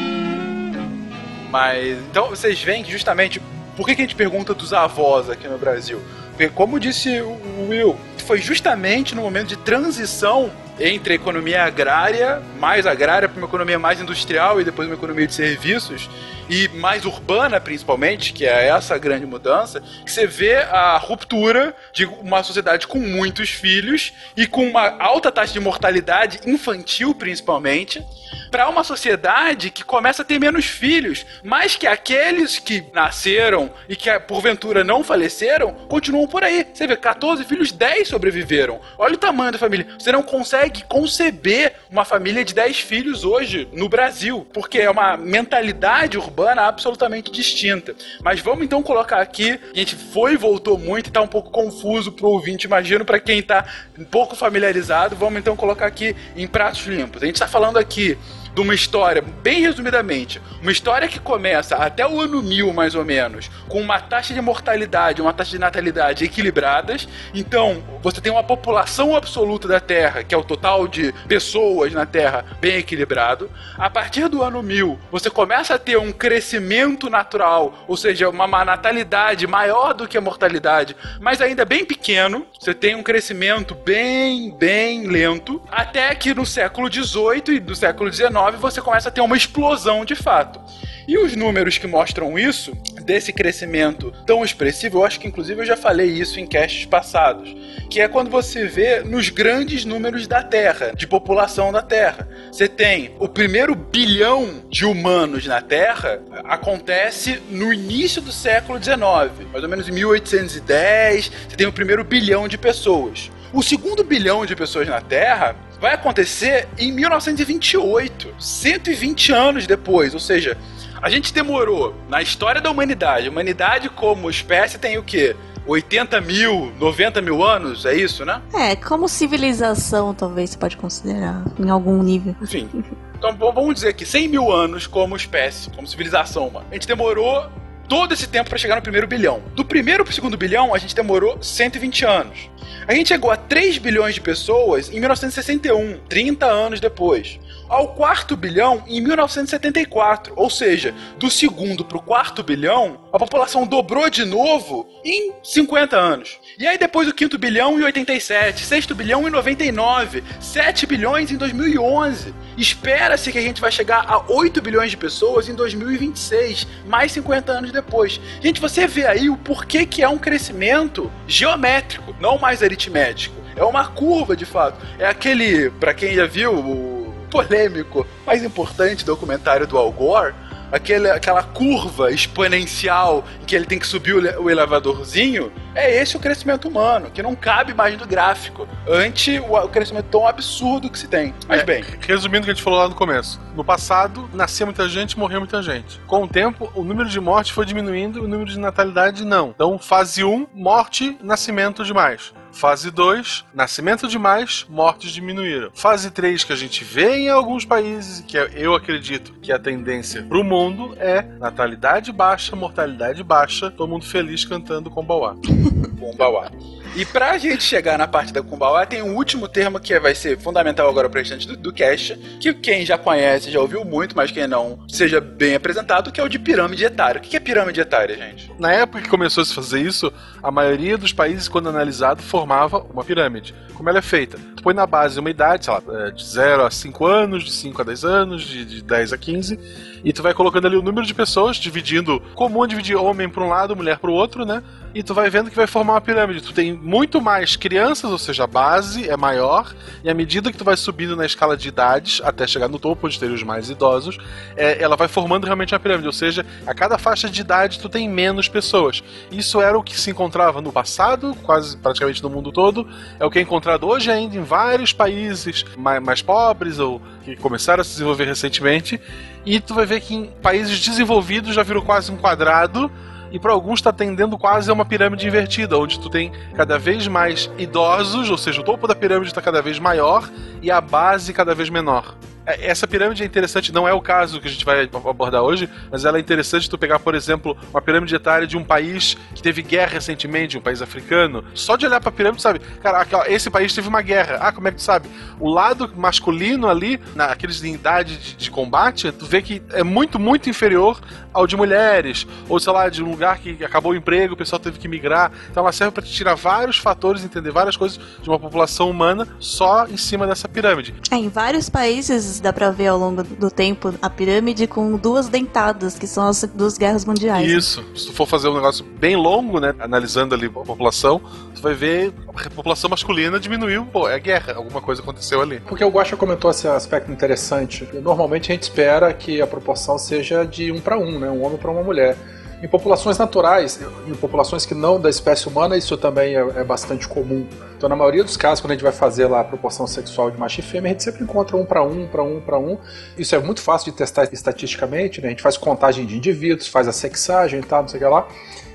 Speaker 1: Mas então vocês veem que justamente por que, que a gente pergunta dos avós aqui no Brasil? Porque como disse o Will, foi justamente no momento de transição entre a economia agrária, mais agrária, para uma economia mais industrial e depois uma economia de serviços e mais urbana principalmente, que é essa grande mudança, que você vê a ruptura de uma sociedade com muitos filhos e com uma alta taxa de mortalidade infantil principalmente, para uma sociedade que começa a ter menos filhos, mas que aqueles que nasceram e que porventura não faleceram continuam por aí. Você vê, 14 filhos, 10 sobreviveram. Olha o tamanho da família. Você não consegue conceber uma família de 10 filhos hoje no Brasil, porque é uma mentalidade urbana absolutamente distinta. Mas vamos então colocar aqui, a gente foi e voltou muito e tá um pouco confuso pro ouvinte, imagino para quem tá pouco familiarizado, vamos então colocar aqui em pratos limpos. A gente tá falando aqui de uma história, bem resumidamente, uma história que começa até o ano 1000, mais ou menos, com uma taxa de mortalidade, uma taxa de natalidade equilibradas. Então, você tem uma população absoluta da Terra, que é o total de pessoas na Terra, bem equilibrado. A partir do ano 1000, você começa a ter um crescimento natural, ou seja, uma natalidade maior do que a mortalidade, mas ainda bem pequeno. Você tem um crescimento bem, bem lento, até que no século 18 e do século 19 você começa a ter uma explosão de fato. E os números que mostram isso, desse crescimento tão expressivo, eu acho que inclusive eu já falei isso em casts passados, que é quando você vê nos grandes números da Terra, de população da Terra. Você tem o primeiro bilhão de humanos na Terra, acontece no início do século XIX, mais ou menos em 1810, você tem o primeiro bilhão de pessoas. O segundo bilhão de pessoas na Terra vai acontecer em 1928, 120 anos depois, ou seja, a gente demorou na história da humanidade. A humanidade, como espécie, tem o quê? 80 mil, 90 mil anos, é isso, né?
Speaker 5: É, como civilização, talvez você pode considerar, em algum nível.
Speaker 1: Enfim. Então vamos dizer que 100 mil anos como espécie, como civilização humana. A gente demorou todo esse tempo para chegar no primeiro bilhão. Do primeiro pro segundo bilhão, a gente demorou 120 anos. A gente chegou a 3 bilhões de pessoas em 1961, 30 anos depois. Ao quarto bilhão em 1974, ou seja, do segundo pro quarto bilhão, a população dobrou de novo em 50 anos. E aí depois o quinto bilhão em 87, sexto bilhão em 99, 7 bilhões em 2011. Espera-se que a gente vai chegar a 8 bilhões de pessoas em 2026, mais 50 anos depois. Gente, você vê aí o porquê que é um crescimento geométrico, não mais aritmético. É uma curva de fato. É aquele, pra quem já viu o polêmico, mais importante documentário do Al Gore, aquele, aquela curva exponencial em que ele tem que subir o, le- o elevadorzinho, é esse o crescimento humano, que não cabe mais no gráfico, ante o, o crescimento tão absurdo que se tem. Mas
Speaker 2: É,
Speaker 1: bem,
Speaker 2: Resumindo o que a gente falou lá no começo. No passado, nascia muita gente, morreu muita gente. Com o tempo, o número de mortes foi diminuindo, o número de natalidade não. Então, fase 1, morte, nascimento demais. Fase 2, nascimento demais, mortes diminuíram. Fase 3, que a gente vê em alguns países, que eu acredito que a tendência pro mundo é natalidade baixa, mortalidade baixa, todo mundo feliz cantando com Bauá.
Speaker 1: Kumbauá. E pra gente chegar na parte da Kumbauá, tem um último termo que vai ser fundamental agora pra restante do, do cast, que quem já conhece, já ouviu muito, mas quem não, seja bem apresentado, que é o de pirâmide etária. O que é pirâmide etária, gente?
Speaker 2: Na época que começou a se fazer isso, a maioria dos países, quando analisado, formava uma pirâmide. Como ela é feita? Tu põe na base uma idade, sei lá, é, de 0 a 5 anos, de 5 a 10 anos, de, de 10 a 15, e tu vai colocando ali o número de pessoas, dividindo. Comum dividir homem para um lado, mulher para o outro, né? E tu vai vendo que vai formar uma pirâmide. Tu tem muito mais crianças, ou seja, a base é maior, e à medida que tu vai subindo na escala de idades, até chegar no topo, onde teria os mais idosos, é, ela vai formando realmente uma pirâmide. Ou seja, a cada faixa de idade tu tem menos pessoas. Isso era o que se encontrava no passado, quase praticamente no mundo todo, é o que é encontrado hoje ainda em vários países mais, mais pobres ou que começaram a se desenvolver recentemente. E tu vai ver que em países desenvolvidos já virou quase um quadrado e para alguns está tendendo quase a uma pirâmide invertida, onde tu tem cada vez mais idosos, ou seja, o topo da pirâmide está cada vez maior e a base cada vez menor. É, Essa pirâmide é interessante, não é o caso que a gente vai abordar hoje, mas ela é interessante tu pegar, por exemplo, uma pirâmide etária de um país que teve guerra recentemente, um país africano. Só de olhar pra pirâmide, sabe? Cara, esse país teve uma guerra. Ah, como é que tu sabe? O lado masculino ali, naqueles de idade de, de combate, tu vê que é muito, muito inferior ao de mulheres. Ou, sei lá, de um lugar que acabou o emprego, o pessoal teve que migrar. Então ela serve te tirar vários fatores, entender várias coisas de uma população humana só em cima dessa pirâmide.
Speaker 5: É, em vários países dá pra ver ao longo do tempo a pirâmide com duas dentadas, que são as duas guerras mundiais.
Speaker 2: Isso. Se tu for fazer um negócio bem longo, né? Analisando ali a população, tu vai ver a população masculina diminuiu. Pô, é guerra. Alguma coisa aconteceu ali.
Speaker 3: Porque o Guaxa comentou esse aspecto interessante. Normalmente a gente espera que a proporção seja de um para um, né? Um homem para uma mulher. Em populações naturais, em populações que não da espécie humana, isso também é, é bastante comum. Então, na maioria dos casos, quando a gente vai fazer lá a proporção sexual de macho e fêmea, a gente sempre encontra um para um, para um, para um. Isso é muito fácil de testar estatisticamente, né? A gente faz contagem de indivíduos, faz a sexagem e tal, não sei o que lá,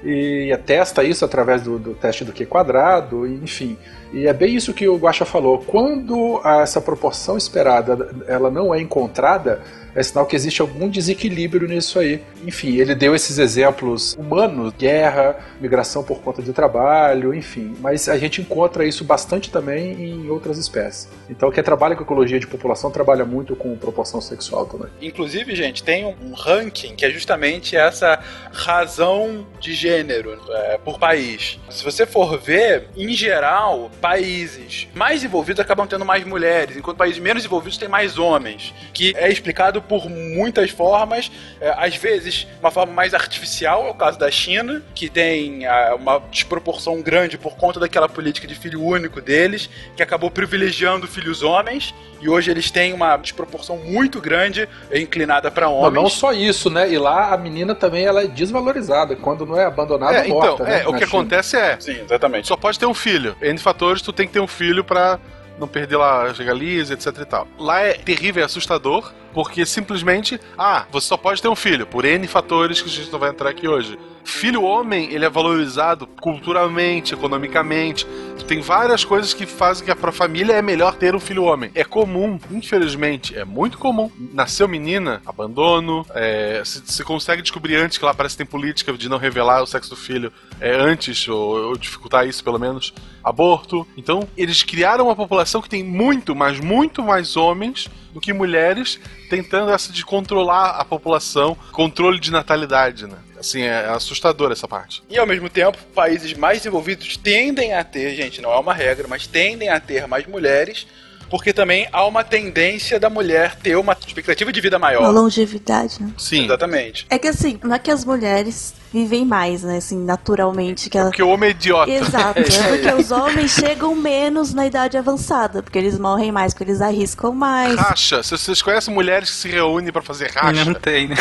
Speaker 3: e testa isso através do, do teste do Q quadrado, enfim. E é bem isso que o Guaxa falou. Quando essa proporção esperada ela não é encontrada, é sinal que existe algum desequilíbrio nisso aí. Enfim, ele deu esses exemplos humanos, guerra, migração por conta de trabalho, enfim. Mas a gente encontra isso bastante também em outras espécies. Então, quem trabalha com ecologia de população trabalha muito com proporção sexual também.
Speaker 1: Inclusive, gente, tem um, ranking que é justamente essa razão de gênero é, por país. Se você for ver, em geral, países mais desenvolvidos acabam tendo mais mulheres, enquanto países menos desenvolvidos têm mais homens. Que é explicado por muitas formas, é, às vezes uma forma mais artificial, é o caso da China, que tem ah, uma desproporção grande por conta daquela política de filho único deles, que acabou privilegiando filhos homens, e hoje eles têm uma desproporção muito grande inclinada para
Speaker 3: Não,
Speaker 1: homens.
Speaker 3: não só isso, né? E lá a menina também ela é desvalorizada. Quando não é abandonada,
Speaker 2: É,
Speaker 3: morta.
Speaker 2: então,
Speaker 3: né?
Speaker 2: é, o que
Speaker 3: China.
Speaker 2: acontece é.
Speaker 1: Sim, exatamente.
Speaker 2: Só pode ter um filho. N fatores, tu tem que ter um filho pra não perder lá as regalias, etc e tal. Lá é terrível, é assustador, porque simplesmente, ah, você só pode ter um filho, por N fatores que a gente não vai entrar aqui hoje. Filho homem, ele é valorizado culturalmente, economicamente. Tem várias coisas que fazem que pra família é melhor ter um filho homem. É comum, infelizmente, é muito comum. Nasceu menina, abandono. É, se, se consegue descobrir antes, que lá parece que tem política de não revelar o sexo do filho é, antes, ou, ou dificultar isso pelo menos. Aborto. Então, eles criaram uma população que tem muito, mas muito mais homens do que mulheres, tentando essa de controlar a população, controle de natalidade, né? Assim, é assustador essa parte.
Speaker 1: E ao mesmo tempo, países mais desenvolvidos tendem a ter, gente, não é uma regra, mas tendem a ter mais mulheres, porque também há uma tendência da mulher ter uma expectativa de vida
Speaker 5: Uma
Speaker 1: maior.
Speaker 5: longevidade, né?
Speaker 2: Sim.
Speaker 1: Exatamente.
Speaker 5: É que assim, não é que as mulheres vivem mais, né? Assim, naturalmente. Que ela...
Speaker 2: Porque o homem é idiota.
Speaker 5: Exato, é porque os homens chegam menos na idade avançada, porque eles morrem mais, porque eles arriscam mais.
Speaker 2: Racha. Se vocês conhecem mulheres que se reúnem pra fazer racha?
Speaker 4: Não tem, né?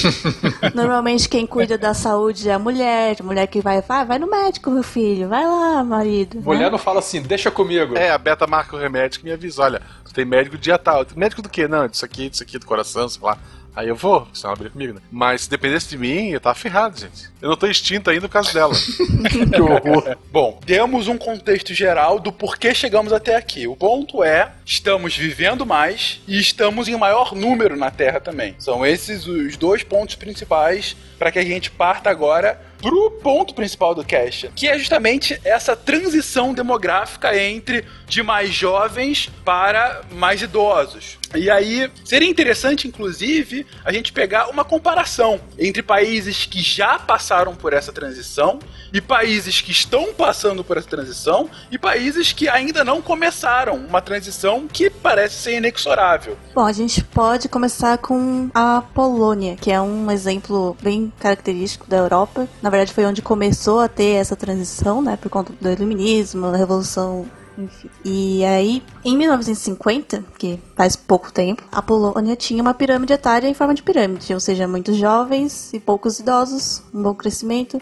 Speaker 5: Normalmente quem cuida da saúde é a mulher, a mulher que vai, vai, vai no médico, meu filho, vai lá, marido.
Speaker 3: Mulher
Speaker 5: né?
Speaker 3: não fala assim, deixa comigo.
Speaker 2: É, a Beta marca o remédio que me avisa, olha, tu tem médico dia tal. Médico do quê? Não, disso aqui, disso aqui, do coração, sei lá. Aí eu vou, senão ela briga comigo, né? Mas se dependesse de mim, eu tava ferrado, gente. Eu não tô extinto ainda por causa dela.
Speaker 1: que horror. Bom, demos um contexto geral do porquê chegamos até aqui. O ponto é, estamos vivendo mais e estamos em maior número na Terra também. São esses os dois pontos principais para que a gente parta agora pro ponto principal do cast, que é justamente essa transição demográfica entre de mais jovens para mais idosos. E aí, seria interessante, inclusive, a gente pegar uma comparação entre países que já passaram por essa transição e países que estão passando por essa transição e países que ainda não começaram uma transição que parece ser inexorável.
Speaker 5: Bom, a gente pode começar com a Polônia, que é um exemplo bem característico da Europa. Na verdade, foi onde começou a ter essa transição, né, por conta do iluminismo, da revolução enfim. E aí, em 1950, que faz pouco tempo, a Polônia tinha uma pirâmide etária em forma de pirâmide, ou seja, muitos jovens e poucos idosos, um bom crescimento.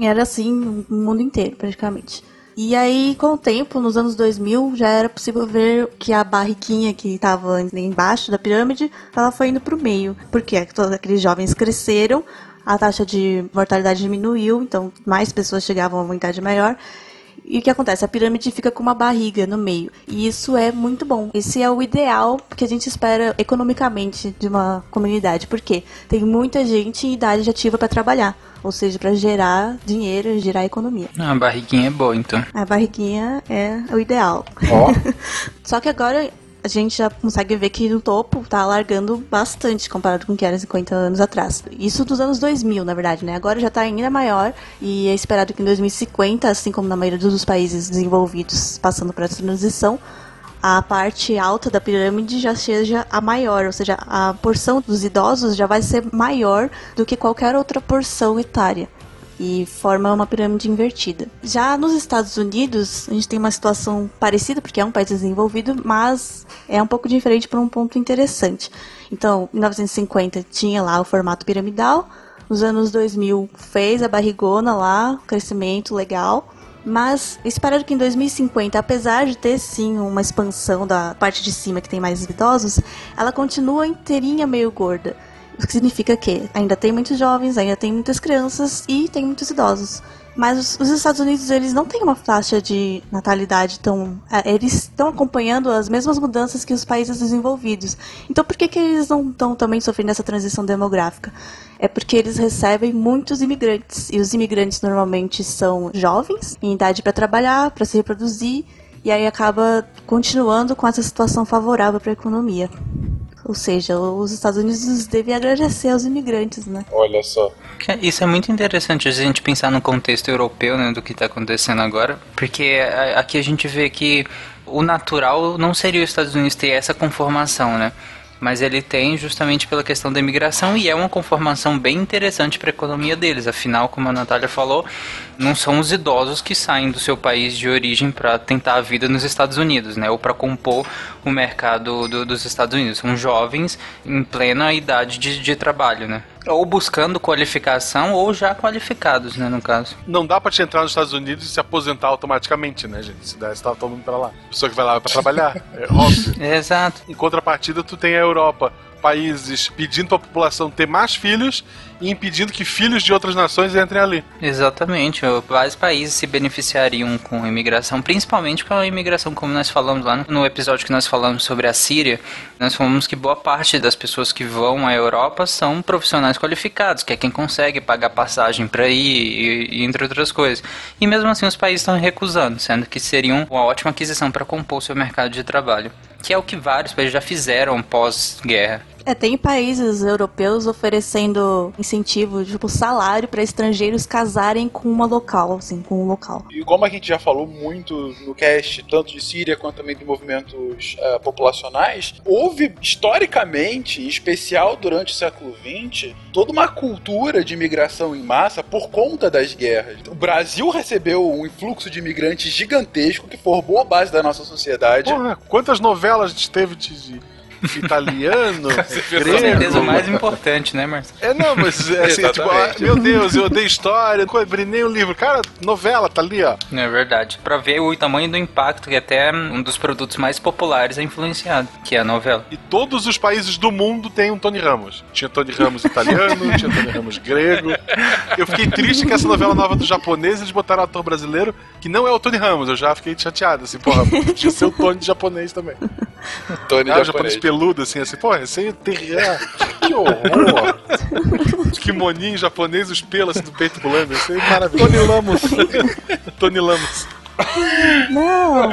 Speaker 5: Era assim no mundo inteiro, praticamente. E aí, com o tempo, nos anos 2000, já era possível ver que a barriquinha que estava embaixo da pirâmide, ela foi indo para o meio. Porque todos aqueles jovens cresceram, a taxa de mortalidade diminuiu, então mais pessoas chegavam a uma idade maior. E o que acontece? A pirâmide fica com uma barriga no meio. E isso é muito bom. Esse é o ideal que a gente espera economicamente de uma comunidade. Porque tem muita gente em idade ativa para trabalhar. Ou seja, para gerar dinheiro, gerar economia.
Speaker 4: Ah, a barriguinha é boa, então.
Speaker 5: A barriguinha é o ideal.
Speaker 3: Ó.
Speaker 5: Só que agora a gente já consegue ver que no topo tá alargando bastante comparado com o que era 50 anos atrás. Isso dos anos 2000, na verdade, né? Agora já tá ainda maior e é esperado que em 2050, assim como na maioria dos países desenvolvidos passando por essa transição, a parte alta da pirâmide já seja a maior, ou seja, a porção dos idosos já vai ser maior do que qualquer outra porção etária e forma uma pirâmide invertida. Já nos Estados Unidos, a gente tem uma situação parecida, porque é um país desenvolvido, mas é um pouco diferente por um ponto interessante. Então, em 1950 tinha lá o formato piramidal, nos anos 2000 fez a barrigona lá, crescimento legal. Mas espero que em 2050, apesar de ter sim uma expansão da parte de cima que tem mais idosos, ela continua inteirinha meio gorda. O que significa que ainda tem muitos jovens, ainda tem muitas crianças e tem muitos idosos. Mas os, os Estados Unidos, eles não têm uma taxa de natalidade tão... é, Eles estão acompanhando as mesmas mudanças que os países desenvolvidos. Então por que, que eles não estão também sofrendo essa transição demográfica? É porque eles recebem muitos imigrantes. E os imigrantes normalmente são jovens, em idade para trabalhar, para se reproduzir. E aí acaba continuando com essa situação favorável para a economia. Ou seja, os Estados Unidos devem agradecer aos imigrantes, né?
Speaker 1: Olha só.
Speaker 4: Que- Isso é muito interessante a gente pensar no contexto europeu, né, do que está acontecendo agora, porque a- aqui a gente vê que o natural não seria os Estados Unidos ter essa conformação, né? Mas ele tem justamente pela questão da imigração e é uma conformação bem interessante para a economia deles. Afinal, como a Natália falou, não são os idosos que saem do seu país de origem para tentar a vida nos Estados Unidos, né? Ou para compor o mercado do- dos Estados Unidos. São jovens em plena idade de, de trabalho, né? Ou buscando qualificação ou já qualificados, né, no caso.
Speaker 2: Não dá pra te entrar nos Estados Unidos e se aposentar automaticamente, né, gente? Se der, você tá todo mundo pra lá. A pessoa que vai lá é pra trabalhar, é óbvio.
Speaker 4: Exato.
Speaker 2: Em contrapartida, tu tem a Europa, países pedindo pra população ter mais filhos e impedindo que filhos de outras nações entrem ali.
Speaker 4: Exatamente, vários países se beneficiariam com a imigração, principalmente com a imigração, como nós falamos lá no episódio que nós falamos sobre a Síria. Nós falamos que boa parte das pessoas que vão à Europa são profissionais qualificados, que é quem consegue pagar passagem para ir, e entre outras coisas. E mesmo assim, os países estão recusando, sendo que seriam uma ótima aquisição para compor o seu mercado de trabalho, que é o que vários países já fizeram pós-guerra.
Speaker 5: É, tem países europeus oferecendo incentivo, tipo salário para estrangeiros casarem com uma local, assim, com um local.
Speaker 1: E como a gente já falou muito no cast, tanto de Síria quanto também de movimentos eh, populacionais, houve historicamente, em especial durante o século XX, toda uma cultura de imigração em massa por conta das guerras. O Brasil recebeu um influxo de imigrantes gigantesco que formou a base da nossa sociedade.
Speaker 2: Porra, quantas novelas a gente teve de, italiano,
Speaker 4: Com certeza o mais importante, né, Marcelo?
Speaker 2: É, não, mas é assim, tipo, ah, meu Deus, eu odeio história, nunca abri nem um livro. Cara, novela, tá ali, ó.
Speaker 4: É verdade. Pra ver o tamanho do impacto que até um dos produtos mais populares é influenciado, que é a novela.
Speaker 2: E todos os países do mundo têm um Tony Ramos. Tinha Tony Ramos italiano, tinha Tony Ramos grego. Eu fiquei triste que essa novela nova do japonês eles botaram um ator brasileiro que não é o Tony Ramos. Eu já fiquei chateado, assim, porra, tinha ser o Tony japonês também.
Speaker 1: Tony
Speaker 2: ah,
Speaker 1: japonês.
Speaker 2: japonês peludo, assim, assim, porra, sem ter. Que horror! Kimoninho japonês, os pelos assim, do peito pulando, isso é maravilhoso.
Speaker 6: Tony Lamos.
Speaker 2: Tony Lamos.
Speaker 5: Não!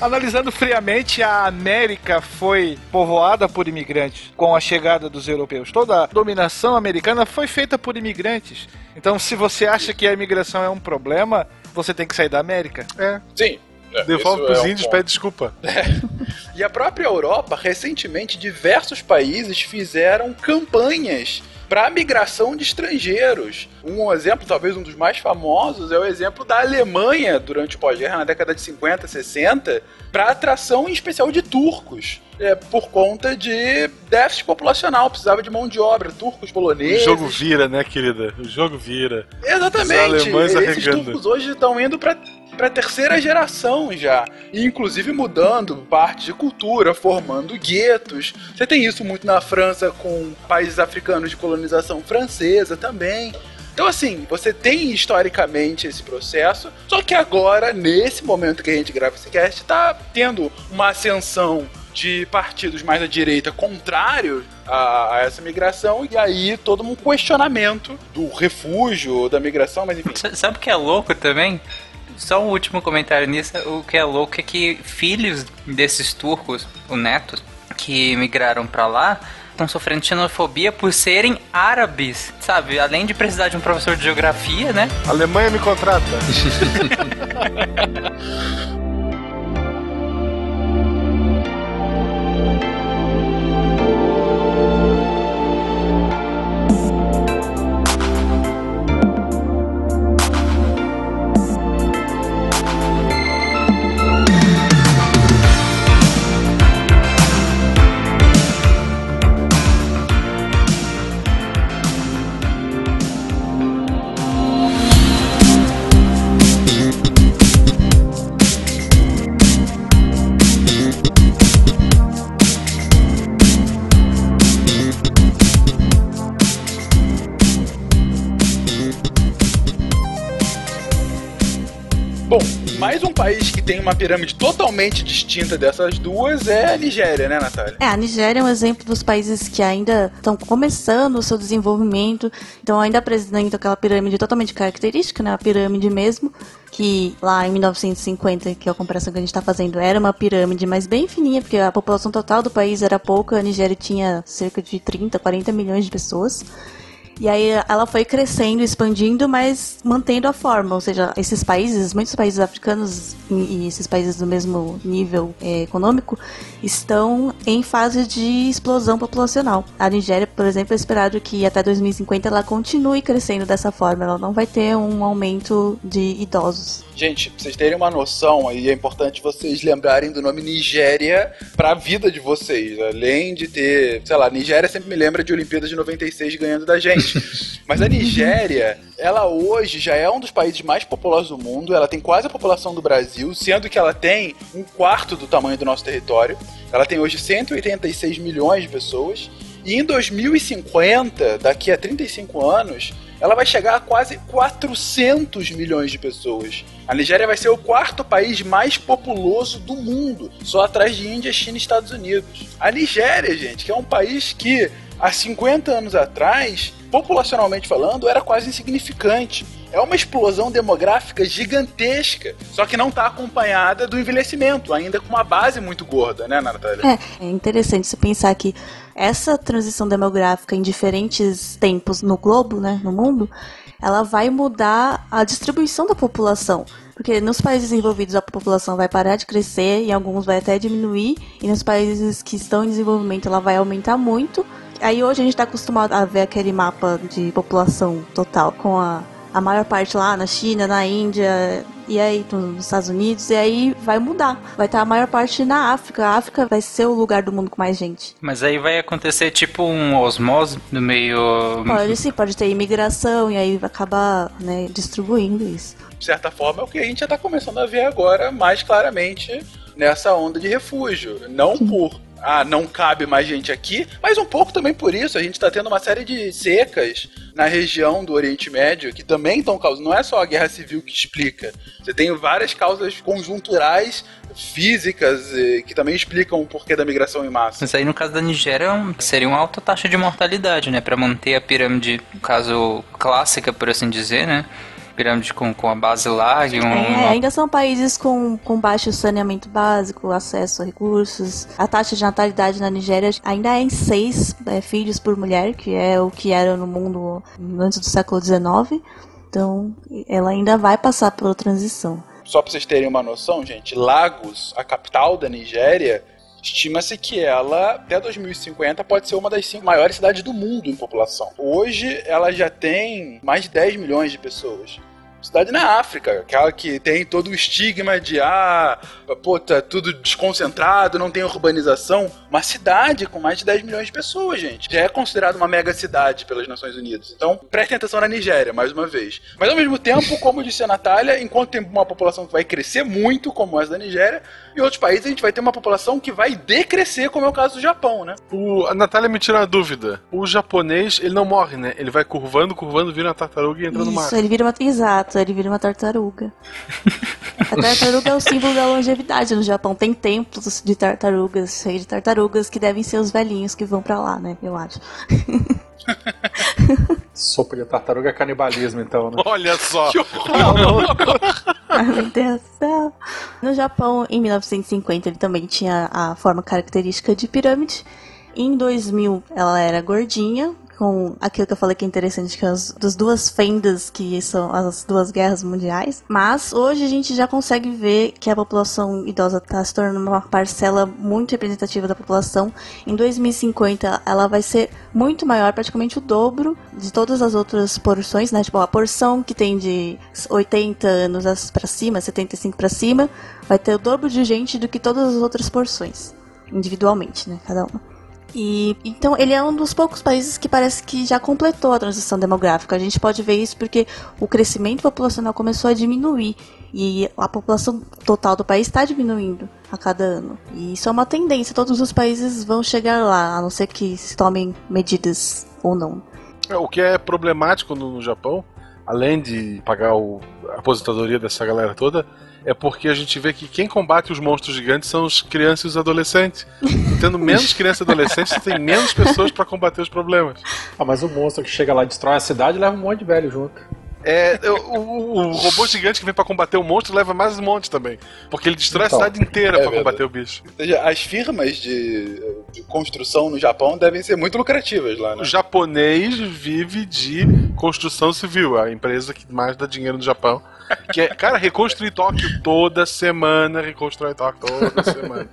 Speaker 6: Analisando friamente, a América foi povoada por imigrantes com a chegada dos europeus. Toda a dominação americana foi feita por imigrantes. Então, se você acha que a imigração é um problema, você tem que sair da América.
Speaker 2: É.
Speaker 1: Sim. É,
Speaker 2: Devolve pros
Speaker 1: é um
Speaker 2: índios,
Speaker 1: ponto.
Speaker 2: pede desculpa.
Speaker 1: E a própria Europa, recentemente, diversos países fizeram campanhas para a migração de estrangeiros. Um exemplo, talvez um dos mais famosos, é o exemplo da Alemanha durante o pós-guerra, na década de 50, 60, para atração em especial de turcos. É, por conta de déficit populacional, precisava de mão de obra, turcos,
Speaker 2: O
Speaker 1: poloneses.
Speaker 2: jogo vira, né, querida? O jogo vira.
Speaker 1: Exatamente.
Speaker 2: Os alemães
Speaker 1: Esses
Speaker 2: arregando.
Speaker 1: turcos hoje estão indo para para terceira geração já, e inclusive mudando parte de cultura, formando guetos. Você tem isso muito na França com países africanos de colonização francesa também. Então, assim, você tem historicamente esse processo, só que agora, nesse momento que a gente grava esse cast, está tendo uma ascensão de partidos mais à direita contrários a, a essa migração, e aí todo um questionamento do refúgio, da migração, mas enfim.
Speaker 4: Sabe o que é louco também? Só um último comentário nisso. O que é louco é que filhos desses turcos, os netos, que migraram pra lá, estão sofrendo xenofobia por serem árabes, sabe? Além de precisar de um professor de geografia, né?
Speaker 2: Alemanha me contrata.
Speaker 1: mais um país que tem uma pirâmide totalmente distinta dessas duas é a Nigéria, né, Natália?
Speaker 5: É, a Nigéria é um exemplo dos países que ainda estão começando o seu desenvolvimento, então ainda apresentam aquela pirâmide totalmente característica, né, a pirâmide mesmo, que lá em 1950, que é a comparação que a gente está fazendo, era uma pirâmide, mas bem fininha, porque a população total do país era pouca, a Nigéria tinha cerca de 30, 40 milhões de pessoas. E aí ela foi crescendo, expandindo, mas mantendo a forma. Ou seja, esses países, muitos países africanos e esses países do mesmo nível eh, econômico, estão em fase de explosão populacional. A Nigéria, por exemplo, é esperado que até 2050 ela continue crescendo dessa forma. Ela não vai ter um aumento de idosos.
Speaker 1: Gente, pra vocês terem uma noção, aí é importante vocês lembrarem do nome Nigéria pra vida de vocês. Além de ter, sei lá, Nigéria sempre me lembra de Olimpíadas de 96 ganhando da gente. Mas a Nigéria, ela hoje já é um dos países mais populosos do mundo. Ela tem quase a população do Brasil, sendo que ela tem um quarto do tamanho do nosso território. Ela tem hoje 186 milhões de pessoas. E em 2050, daqui a 35 anos, ela vai chegar a quase 400 milhões de pessoas. A Nigéria vai ser o quarto país mais populoso do mundo, só atrás de Índia, China e Estados Unidos. A Nigéria, gente, que é um país que há 50 anos atrás, populacionalmente falando, era quase insignificante. É uma explosão demográfica gigantesca, só que não está acompanhada do envelhecimento, ainda com uma base muito gorda, né, Natália?
Speaker 5: É, é interessante você pensar que essa transição demográfica em diferentes tempos no globo, né, no mundo, ela vai mudar a distribuição da população. Porque nos países desenvolvidos a população vai parar de crescer, em alguns vai até diminuir, e nos países que estão em desenvolvimento ela vai aumentar muito. Aí hoje a gente está acostumado a ver aquele mapa de população total com a a maior parte lá na China, na Índia, e aí nos Estados Unidos, e aí vai mudar. Vai estar a maior parte na África. A África vai ser o lugar do mundo com mais gente.
Speaker 4: Mas aí vai acontecer tipo um osmose no meio.
Speaker 5: Pode sim, pode ter imigração, e aí vai acabar né, distribuindo isso.
Speaker 1: De certa forma, é o que a gente já está começando a ver agora mais claramente nessa onda de refúgio. Não por ah, não cabe mais gente aqui, mas um pouco também por isso. A gente está tendo uma série de secas na região do Oriente Médio que também estão causando. Não é só a guerra civil que explica. Você tem várias causas conjunturais, físicas, que também explicam o porquê da migração em massa.
Speaker 4: Mas aí no caso da Nigéria seria uma alta taxa de mortalidade, né? Para manter a pirâmide, no caso clássica, por assim dizer, né? Pirâmide com, com a base larga. Um...
Speaker 5: É, ainda são países com, com baixo saneamento básico, acesso a recursos. A taxa de natalidade na Nigéria ainda é em seis é, filhos por mulher, que é o que era no mundo antes do século XIX. Então, ela ainda vai passar pela transição.
Speaker 1: Só para vocês terem uma noção, gente, Lagos, a capital da Nigéria, estima-se que ela, até 2050, pode ser uma das cinco maiores cidades do mundo em população. Hoje, ela já tem mais de 10 milhões de pessoas cidade na África, aquela que tem todo o estigma de ah, pô, tá tudo desconcentrado, não tem urbanização. Uma cidade com mais de 10 milhões de pessoas, gente. Já é considerada uma mega cidade pelas Nações Unidas. Então, prestem atenção na Nigéria, mais uma vez. Mas ao mesmo tempo, como disse a Natália, enquanto tem uma população que vai crescer muito, como essa da Nigéria, em outros países a gente vai ter uma população que vai decrescer, como é o caso do Japão, né?
Speaker 2: O, a Natália me tira uma dúvida. O japonês, ele não morre, né? Ele vai curvando, curvando, vira uma tartaruga e entra
Speaker 5: Isso,
Speaker 2: no mar.
Speaker 5: Isso, ele vira uma... Exato, ele vira uma tartaruga. a tartaruga é o símbolo da longevidade no Japão. Tem templos de tartarugas, cheios de tartarugas, que devem ser os velhinhos que vão para lá, né? Eu acho.
Speaker 3: Sopa de tartaruga é canibalismo, então, né?
Speaker 2: Olha só! Que
Speaker 5: Meu Deus do céu. No Japão, em 1950, ele também tinha a forma característica de pirâmide. Em 2000, ela era gordinha, com aquilo que eu falei que é interessante, que é as das duas fendas que são as duas guerras mundiais. Mas hoje a gente já consegue ver que a população idosa está se tornando uma parcela muito representativa da população. Em 2050 ela vai ser muito maior, praticamente o dobro de todas as outras porções, né? Tipo, a porção que tem de 80 anos para cima, 75 para cima, vai ter o dobro de gente do que todas as outras porções, individualmente, né? Cada uma. E então ele é um dos poucos países que parece que já completou a transição demográfica. A gente pode ver isso porque o crescimento populacional começou a diminuir e a população total do país está diminuindo a cada ano. E isso é uma tendência. Todos os países vão chegar lá, a não ser que se tomem medidas ou não.
Speaker 2: É, o que é problemático no, no Japão, além de pagar o, a aposentadoria dessa galera toda, é porque a gente vê que quem combate os monstros gigantes são os crianças e os adolescentes. E tendo menos crianças e adolescentes, tem menos pessoas para combater os problemas.
Speaker 3: Ah, mas o monstro que chega lá e destrói a cidade leva um monte de velho junto.
Speaker 2: É, o, o, o, robô gigante que vem para combater o monstro leva mais um monte também. Porque ele destrói então, a cidade inteira é para combater o bicho.
Speaker 1: Ou seja, as firmas de, de, construção no Japão devem ser muito lucrativas lá, né?
Speaker 2: O japonês vive de construção civil, a empresa que mais dá dinheiro no Japão. Que é, cara, reconstruir Tóquio toda semana, reconstrói Tóquio toda semana.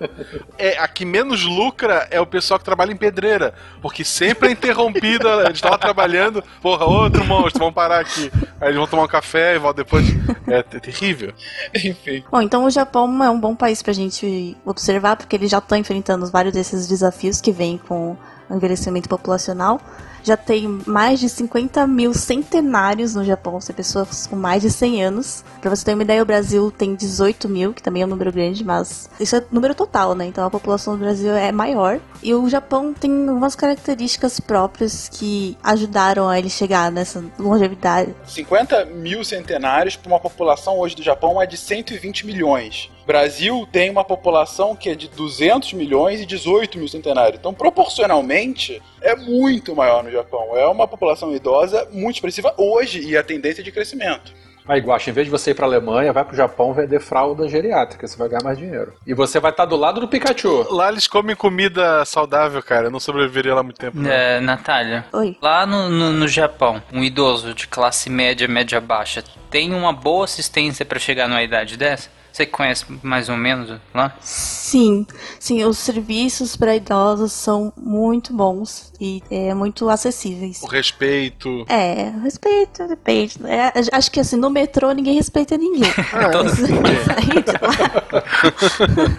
Speaker 2: É, a que menos lucra é o pessoal que trabalha em pedreira, porque sempre é interrompido, eles estão lá trabalhando, porra, outro monstro, vamos parar aqui. Aí eles vão tomar um café e voltam depois. É, é terrível.
Speaker 1: Enfim.
Speaker 5: Bom, então o Japão é um bom país pra gente observar, porque ele já está enfrentando vários desses desafios que vêm com o envelhecimento populacional já tem mais de 50 mil centenários no Japão, são pessoas com mais de 100 anos. Pra você ter uma ideia, o Brasil tem 18 mil, que também é um número grande, mas isso é número total, né? Então a população do Brasil é maior. E o Japão tem algumas características próprias que ajudaram a ele chegar nessa longevidade.
Speaker 1: 50 mil centenários para uma população hoje do Japão é de 120 milhões. Brasil tem uma população que é de 200 milhões e 18 mil centenários. Então, proporcionalmente, é muito maior no Japão. É uma população idosa muito expressiva hoje e a tendência de crescimento.
Speaker 3: Aí, Guaxa, em vez de você ir pra Alemanha, vai pro Japão vender fralda geriátrica, você vai ganhar mais dinheiro. E você vai estar tá do lado do Pikachu.
Speaker 2: Lá eles comem comida saudável, cara. Eu não sobreviveria lá muito tempo. Não.
Speaker 4: É, Natália.
Speaker 5: Oi.
Speaker 4: Lá no, no, no Japão, um idoso de classe média, média baixa, tem uma boa assistência para chegar numa idade dessa? Você conhece mais ou menos lá?
Speaker 5: Sim, sim, os serviços para idosos são muito bons e é, muito acessíveis.
Speaker 2: O respeito.
Speaker 5: É, respeito, depende. É, acho que assim, no metrô ninguém respeita ninguém.
Speaker 4: Todo-
Speaker 5: Sair de lá-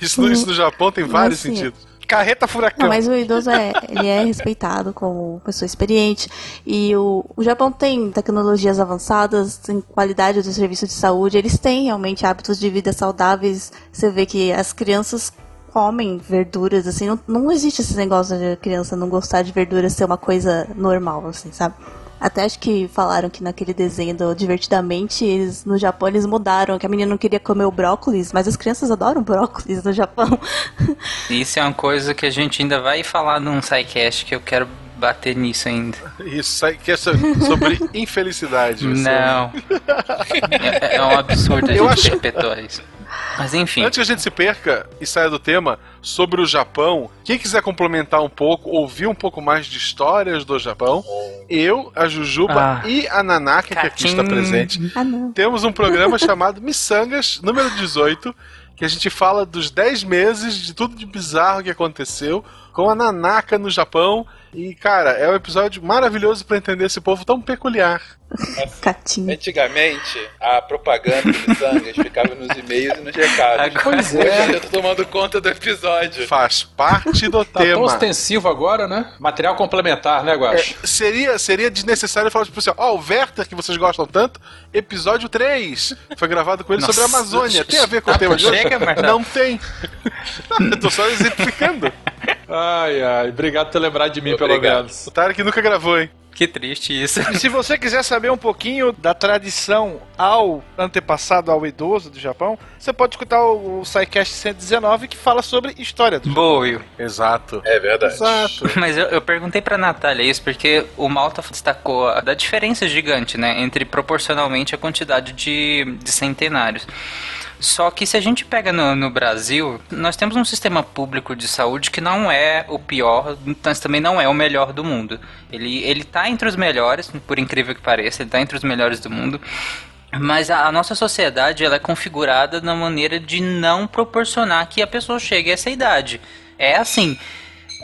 Speaker 2: Isso, no- isso no Japão tem vários
Speaker 5: Assim,
Speaker 2: sentidos.
Speaker 6: Carreta furacão.
Speaker 5: Não, mas o idoso é, ele é respeitado como pessoa experiente. E o, o Japão tem tecnologias avançadas, tem qualidade do serviço de saúde, eles têm realmente hábitos de vida saudáveis. Você vê que as crianças comem verduras, assim, não, não existe esse negócio de criança não gostar de verduras ser uma coisa normal, assim, sabe? Até acho que falaram que naquele desenho do Divertidamente, eles, no Japão eles mudaram, que a menina não queria comer o brócolis, mas as crianças adoram brócolis no Japão.
Speaker 4: Isso é uma coisa que a gente ainda vai falar num SciCast que eu quero bater nisso ainda.
Speaker 2: Isso que é so- sobre infelicidade. isso.
Speaker 4: Não. É, é um absurdo a gente
Speaker 2: acho-
Speaker 4: perpetuar isso. Mas enfim.
Speaker 2: Antes que a gente se perca e saia do tema sobre o Japão, quem quiser complementar um pouco, ouvir um pouco mais de histórias do Japão, eu, a Jujuba
Speaker 4: Ah.
Speaker 2: e a Nanaka, que aqui está presente,
Speaker 5: ah,
Speaker 2: temos um programa chamado Missangas, número 18, que a gente fala dos 10 meses de tudo de bizarro que aconteceu com a Nanaka no Japão. E, cara, é um episódio maravilhoso para entender esse povo tão peculiar.
Speaker 5: Catinho.
Speaker 1: Antigamente, a propaganda do Missangas ficava nos e-mails e nos recados.
Speaker 4: Agora-
Speaker 3: Pois
Speaker 1: Hoje
Speaker 3: é.
Speaker 1: eu tô tomando conta do episódio.
Speaker 2: Faz parte do
Speaker 3: Tá tão
Speaker 2: tema.
Speaker 3: ostensivo agora, né? Material complementar, né, Guax?
Speaker 2: É, seria, seria desnecessário falar tipo assim, ó, o Werther que vocês gostam tanto, episódio 3, foi gravado com ele sobre a
Speaker 4: Nossa.
Speaker 2: Amazônia. Tem a ver com o tema de hoje?
Speaker 4: chega, Marcelo.
Speaker 2: Não tem. Eu tô só exemplificando.
Speaker 3: Ai, ai. Obrigado por ter lembrado de mim, pelo
Speaker 1: Obrigado.
Speaker 3: menos.
Speaker 2: O Tarek nunca gravou, hein?
Speaker 4: Que triste isso.
Speaker 6: E se você quiser saber um pouquinho da tradição ao antepassado, ao idoso do Japão, você pode escutar o, o SciCast 119 que fala sobre história do
Speaker 4: Will.
Speaker 2: Exato.
Speaker 1: É verdade.
Speaker 2: Exato.
Speaker 4: Mas eu, eu perguntei pra Natália isso porque o Malta destacou a da diferença gigante, né, entre proporcionalmente a quantidade de, de centenários. Só que se a gente pega no, no Brasil, nós temos um sistema público de saúde que não é o pior, mas também não é o melhor do mundo. Ele, ele tá entre os melhores, por incrível que pareça, ele tá entre os melhores do mundo. Mas a, a nossa sociedade ela é configurada na maneira de não proporcionar que a pessoa chegue a essa idade. É assim.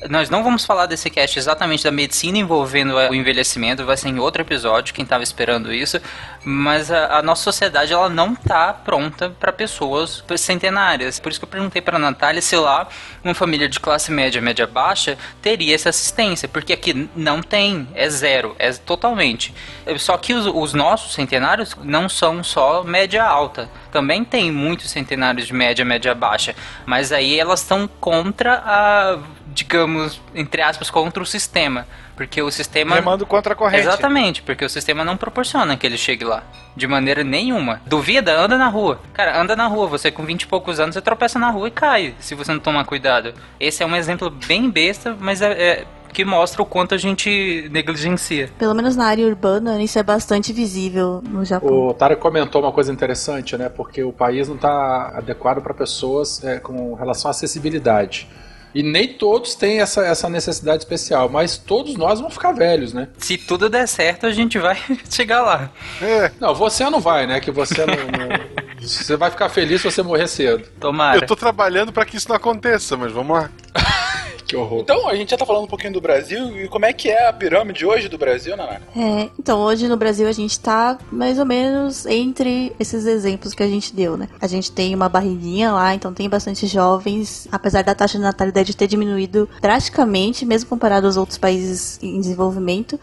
Speaker 4: Nós não vamos falar desse cast exatamente da medicina envolvendo o envelhecimento, vai ser em outro episódio, quem estava esperando isso. Mas a, a nossa sociedade ela não está pronta para pessoas centenárias. Por isso que eu perguntei para Natália se lá uma família de classe média, média baixa, teria essa assistência, porque aqui não tem, é zero, é totalmente. Só que os, os nossos centenários não são só média alta, também tem muitos centenários de média, média baixa, mas aí elas estão contra a, digamos, entre aspas, contra o sistema, porque o sistema
Speaker 6: Remando contra a corrente.
Speaker 4: Exatamente, porque o sistema não proporciona que ele chegue lá. De maneira nenhuma. Duvida, anda na rua. Cara, anda na rua. Você com 20 e poucos anos, você tropeça na rua e cai, se você não tomar cuidado. Esse é um exemplo bem besta, mas é, é- que mostra o quanto a gente negligencia.
Speaker 5: Pelo menos na área urbana, isso é bastante visível no Japão.
Speaker 3: O Tara comentou uma coisa interessante, né? Porque o país não está adequado para pessoas é, com relação à acessibilidade. E nem todos têm essa, essa necessidade especial, mas todos nós vamos ficar velhos, né?
Speaker 4: Se tudo der certo, a gente vai chegar lá.
Speaker 2: É,
Speaker 3: Não, você não vai, né? Que você não. não- você vai ficar feliz se você morrer cedo.
Speaker 4: Tomara.
Speaker 2: eu tô trabalhando para que isso não aconteça, mas vamos lá.
Speaker 3: Que horror.
Speaker 1: Então, a gente já tá falando um pouquinho do Brasil. E como é que é a pirâmide hoje do Brasil, Nanaka?
Speaker 5: É, então, hoje no Brasil a gente tá mais ou menos entre esses exemplos que a gente deu, né? A gente tem uma barriguinha lá, então tem bastante jovens, apesar da taxa de natalidade ter diminuído drasticamente, mesmo comparado aos outros países em desenvolvimento.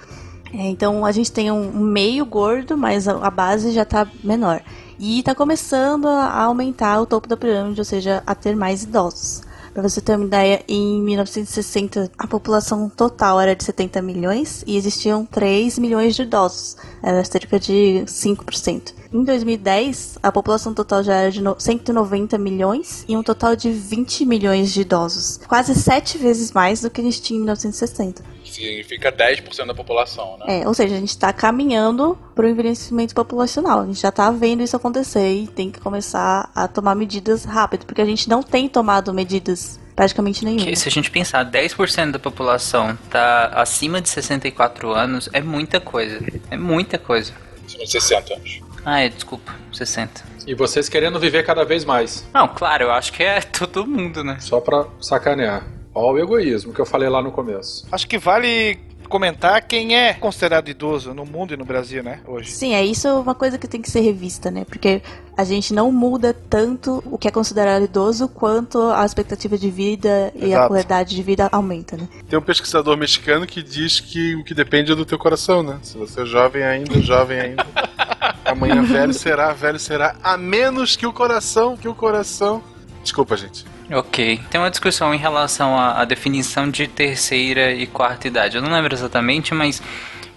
Speaker 5: É, então a gente tem um meio gordo, mas a, a base já tá menor. E tá começando a aumentar o topo da pirâmide, ou seja, a ter mais idosos. Pra você ter uma ideia, em 1960 a população total era de 70 milhões e existiam 3 milhões de idosos. Era cerca de 5%. Em 2010, a população total já era de no- 190 milhões e um total de 20 milhões de idosos. Quase 7 vezes mais do que a gente tinha em 1960.
Speaker 1: Que significa 10% da população, né?
Speaker 5: É, ou seja, a gente está caminhando para o envelhecimento populacional. A gente já está vendo isso acontecer e tem que começar a tomar medidas rápido, porque a gente não tem tomado medidas praticamente nenhuma.
Speaker 4: Que se a gente pensar, 10% da população tá acima de 64 anos, é muita coisa. É muita coisa.
Speaker 1: Acima de 60 anos.
Speaker 4: Ah, é, desculpa, 60.
Speaker 3: E vocês querendo viver cada vez mais.
Speaker 4: Não, claro, eu acho que é todo mundo, né?
Speaker 3: Só pra sacanear. Ó o egoísmo que eu falei lá no começo.
Speaker 6: Acho que vale comentar quem é considerado idoso no mundo e no Brasil, né? Hoje.
Speaker 5: Sim, é isso uma coisa que tem que ser revista, né? Porque a gente não muda tanto o que é considerado idoso quanto a expectativa de vida e a qualidade de vida aumenta, né?
Speaker 2: Tem um pesquisador mexicano que diz que o que depende é do teu coração, né? Se você é jovem ainda, jovem ainda. Amanhã velho será, velho será. A menos que o coração, que o coração. Desculpa, gente.
Speaker 4: Ok. Tem uma discussão em relação à, à definição de terceira e quarta idade. Eu não lembro exatamente, mas.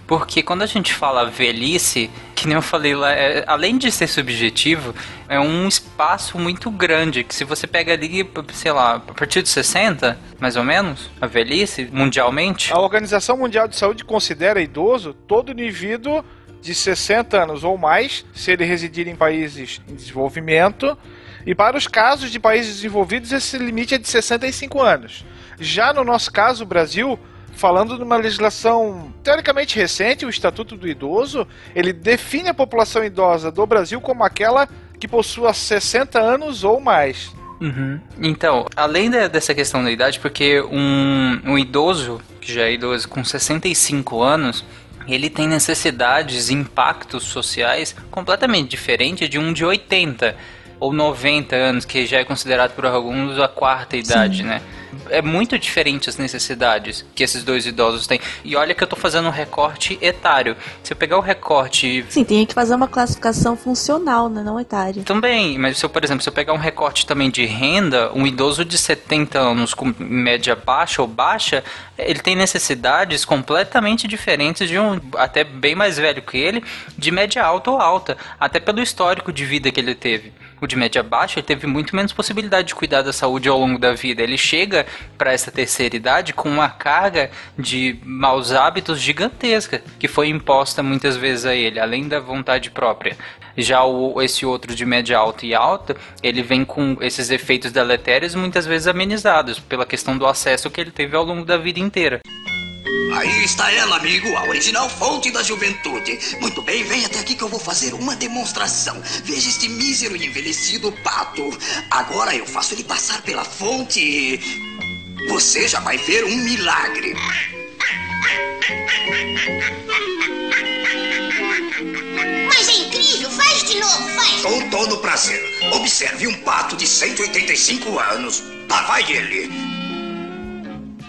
Speaker 4: Porque quando a gente fala velhice, que nem eu falei lá, é- além de ser subjetivo, é um espaço muito grande. Que se você pega ali, sei lá, a partir de 60, mais ou menos, a velhice, mundialmente.
Speaker 6: A Organização Mundial de Saúde considera idoso todo indivíduo de 60 anos ou mais, se ele residir em países em desenvolvimento. E para os casos de países desenvolvidos, esse limite é de 65 anos. Já no nosso caso, o Brasil, falando de uma legislação teoricamente recente, o Estatuto do Idoso, ele define a população idosa do Brasil como aquela que possua 60 anos ou mais.
Speaker 4: Uhum. Então, além da- dessa questão da idade, porque um, um idoso, que já é idoso, com 65 anos, ele tem necessidades e impactos sociais completamente diferentes de um de 80 ou 90 anos, que já é considerado por alguns a quarta idade, né? É muito diferente as necessidades que esses dois idosos têm. E olha que eu tô fazendo um recorte etário. Se eu pegar o recorte
Speaker 5: Sim, tem que fazer uma classificação funcional, né? Não etária.
Speaker 4: também, mas se eu, por exemplo, se eu pegar um recorte também de renda, um idoso de 70 anos com média baixa ou baixa, ele tem necessidades completamente diferentes de um até bem mais velho que ele, de média alta ou alta, até pelo histórico de vida que ele teve. O de média baixa, ele teve muito menos possibilidade de cuidar da saúde ao longo da vida. Ele chega para essa terceira idade com uma carga de maus hábitos gigantesca que foi imposta muitas vezes a ele, além da vontade própria. Já o, esse outro de média alta e alta, ele vem com esses efeitos deletérios muitas vezes amenizados pela questão do acesso que ele teve ao longo da vida inteira.
Speaker 9: Aí está ela, amigo, a original fonte da juventude. Muito bem, vem até aqui que eu vou fazer uma demonstração. Veja este mísero e envelhecido pato. Agora eu faço ele passar pela fonte e. Você já vai ver um milagre.
Speaker 10: Mas é incrível, faz de novo, faz.
Speaker 9: Com todo prazer. Observe um pato de 185 anos. Lá vai ele.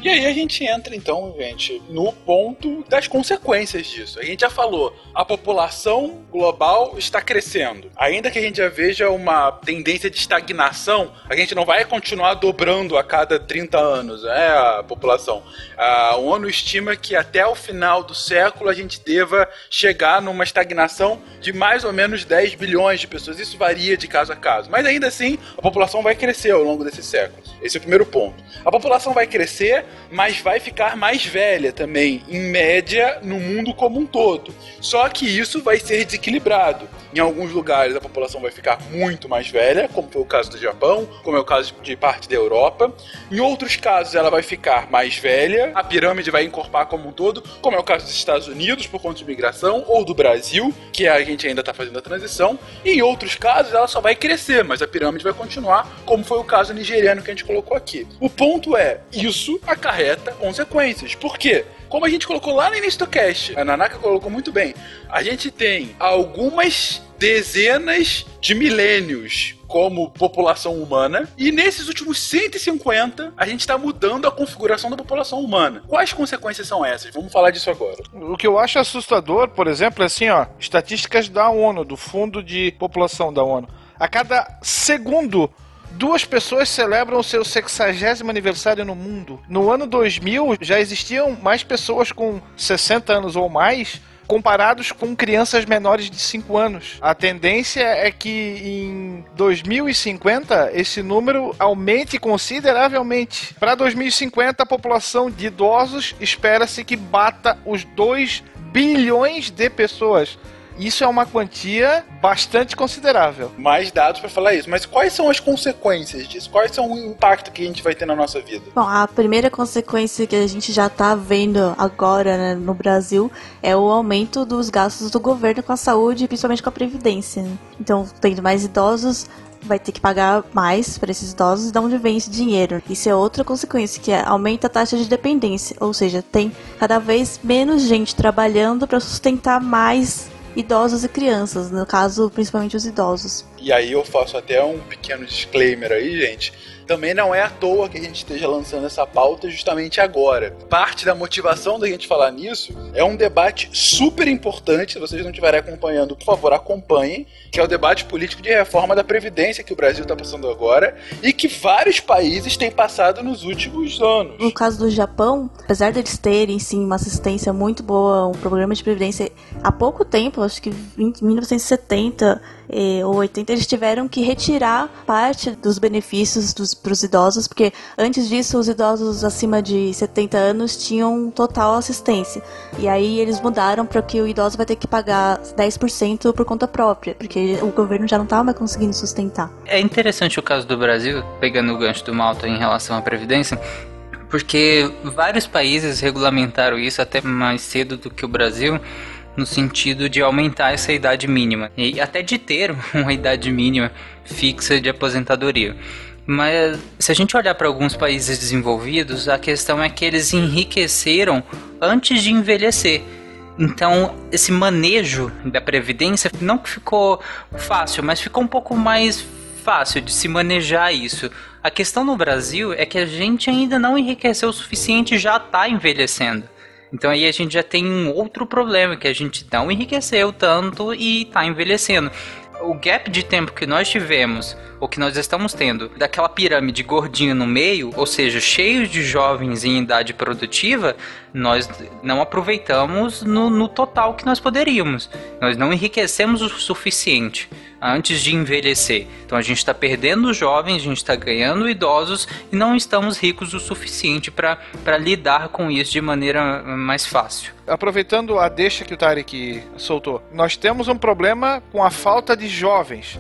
Speaker 1: E aí a gente entra então, gente, no ponto das consequências disso. A gente já falou, a população global está crescendo. Ainda que a gente já veja uma tendência de estagnação, a gente não vai continuar dobrando a cada 30 anos, né, a população. A ONU estima que até o final do século a gente deva chegar numa estagnação de mais ou menos 10 bilhões de pessoas. Isso varia de caso a caso. Mas ainda assim, a população vai crescer ao longo desses séculos. Esse é o primeiro ponto. A população vai crescer, mas vai ficar mais velha também, em média, no mundo como um todo. Só que isso vai ser desequilibrado. Em alguns lugares a população vai ficar muito mais velha, como foi o caso do Japão, como é o caso de parte da Europa. Em outros casos ela vai ficar mais velha, a pirâmide vai encorpar como um todo, como é o caso dos Estados Unidos por conta de imigração, ou do Brasil, que a gente ainda está fazendo a transição. E em outros casos ela só vai crescer, mas a pirâmide vai continuar, como foi o caso nigeriano que a gente colocou aqui. O ponto é, isso acarreta consequências. Por quê? Como a gente colocou lá no início do cast, a Nanaka colocou muito bem, a gente tem algumas dezenas de milênios como população humana, e nesses últimos 150 a gente está mudando a configuração da população humana. Quais consequências são essas? Vamos falar disso agora.
Speaker 6: O que eu acho assustador, por exemplo, é assim, ó, estatísticas da ONU, do Fundo de População da ONU. A cada segundo, duas pessoas celebram seu 60 aniversário no mundo. No ano 2000, já existiam mais pessoas com 60 anos ou mais comparados com crianças menores de 5 anos. A tendência é que em 2050 esse número aumente consideravelmente. Para 2050, a população de idosos espera-se que bata os 2 bilhões de pessoas. Isso é uma quantia bastante considerável.
Speaker 1: Mais dados para falar isso. Mas quais são as consequências disso? Quais são o impacto que a gente vai ter na nossa vida?
Speaker 5: Bom, a primeira consequência que a gente já está vendo agora né, no Brasil é o aumento dos gastos do governo com a saúde e principalmente com a previdência. Então, tendo mais idosos, vai ter que pagar mais para esses idosos e de onde vem esse dinheiro. Isso é outra consequência, que é aumenta a taxa de dependência, ou seja, tem cada vez menos gente trabalhando para sustentar mais idosos e crianças, no caso, principalmente os idosos.
Speaker 1: E aí eu faço até um pequeno disclaimer aí, gente. Também não é à toa que a gente esteja lançando essa pauta justamente agora. Parte da motivação da gente falar nisso é um debate super importante. Se vocês não estiverem acompanhando, por favor, acompanhem. Que é o debate político de reforma da Previdência que o Brasil está passando agora e que vários países têm passado nos últimos anos.
Speaker 5: No caso do Japão, apesar deles terem sim uma assistência muito boa, um programa de previdência há pouco tempo, acho que em 1970 eh, ou 80, eles tiveram que retirar parte dos benefícios para os idosos, porque antes disso os idosos acima de 70 anos tinham total assistência. E aí eles mudaram para que o idoso vai ter que pagar 10% por conta própria, porque o governo já não estava mais conseguindo sustentar.
Speaker 4: É interessante o caso do Brasil, pegando o gancho do Malta em relação à Previdência, porque vários países regulamentaram isso até mais cedo do que o Brasil, no sentido de aumentar essa idade mínima e até de ter uma idade mínima fixa de aposentadoria. Mas se a gente olhar para alguns países desenvolvidos, a questão é que eles enriqueceram antes de envelhecer. Então, esse manejo da previdência não ficou fácil, mas ficou um pouco mais fácil de se manejar isso. A questão no Brasil é que a gente ainda não enriqueceu o suficiente e já está envelhecendo. Então aí a gente já tem um outro problema, que a gente não enriqueceu tanto e está envelhecendo. O gap de tempo que nós tivemos, ou que nós estamos tendo, daquela pirâmide gordinha no meio, ou seja, cheios de jovens em idade produtiva, nós não aproveitamos no, no total que nós poderíamos. Nós não enriquecemos o suficiente antes de envelhecer. Então a gente está perdendo jovens, a gente está ganhando idosos e não estamos ricos o suficiente para lidar com isso de maneira mais fácil.
Speaker 6: Aproveitando a deixa que o Tarek soltou, nós temos um problema com a falta de jovens.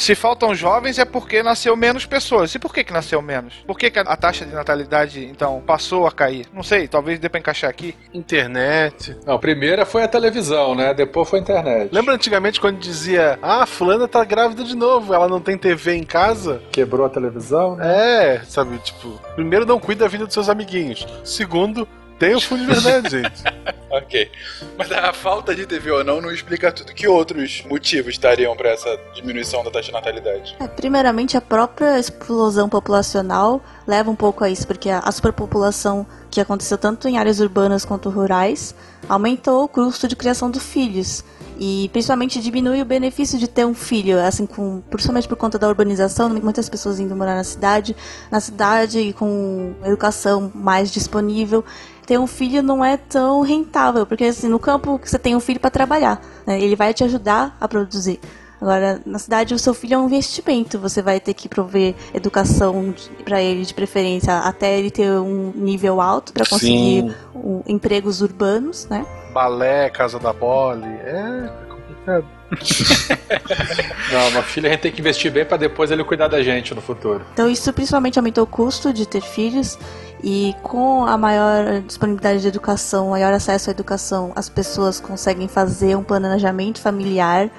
Speaker 6: Se faltam jovens é porque nasceu menos pessoas. E por que, que nasceu menos? Por que, que a taxa de natalidade, então, passou a cair? Não sei, talvez dê pra encaixar aqui.
Speaker 2: Internet.
Speaker 3: Não, primeira foi a televisão, né? Depois foi a internet.
Speaker 2: Lembra antigamente quando dizia, ah, fulana tá grávida de novo, ela não tem TV em casa?
Speaker 3: Quebrou a televisão, né?
Speaker 2: É, sabe, tipo, primeiro não cuida da vida dos seus amiguinhos. Segundo, tem o fundo de verdade, gente.
Speaker 1: ok. Mas a falta de TV ou não não explica tudo. Que outros motivos estariam para essa diminuição da taxa de natalidade?
Speaker 5: É, primeiramente, a própria explosão populacional leva um pouco a isso, porque a superpopulação que aconteceu tanto em áreas urbanas quanto rurais aumentou o custo de criação dos filhos e principalmente diminui o benefício de ter um filho, assim, com, principalmente por conta da urbanização, muitas pessoas indo morar na cidade, na cidade com educação mais disponível, ter um filho não é tão rentável, porque assim, no campo você tem um filho para trabalhar, né? ele vai te ajudar a produzir. Agora, na cidade, o seu filho é um investimento. Você vai ter que prover educação para ele, de preferência, até ele ter um nível alto para conseguir um, empregos urbanos, né?
Speaker 2: Balé, casa da é, é complicado.
Speaker 3: Não, uma filha a gente tem que investir bem para depois ele cuidar da gente no futuro.
Speaker 5: Então, isso principalmente aumentou o custo de ter filhos. E com a maior disponibilidade de educação, maior acesso à educação, as pessoas conseguem fazer um planejamento familiar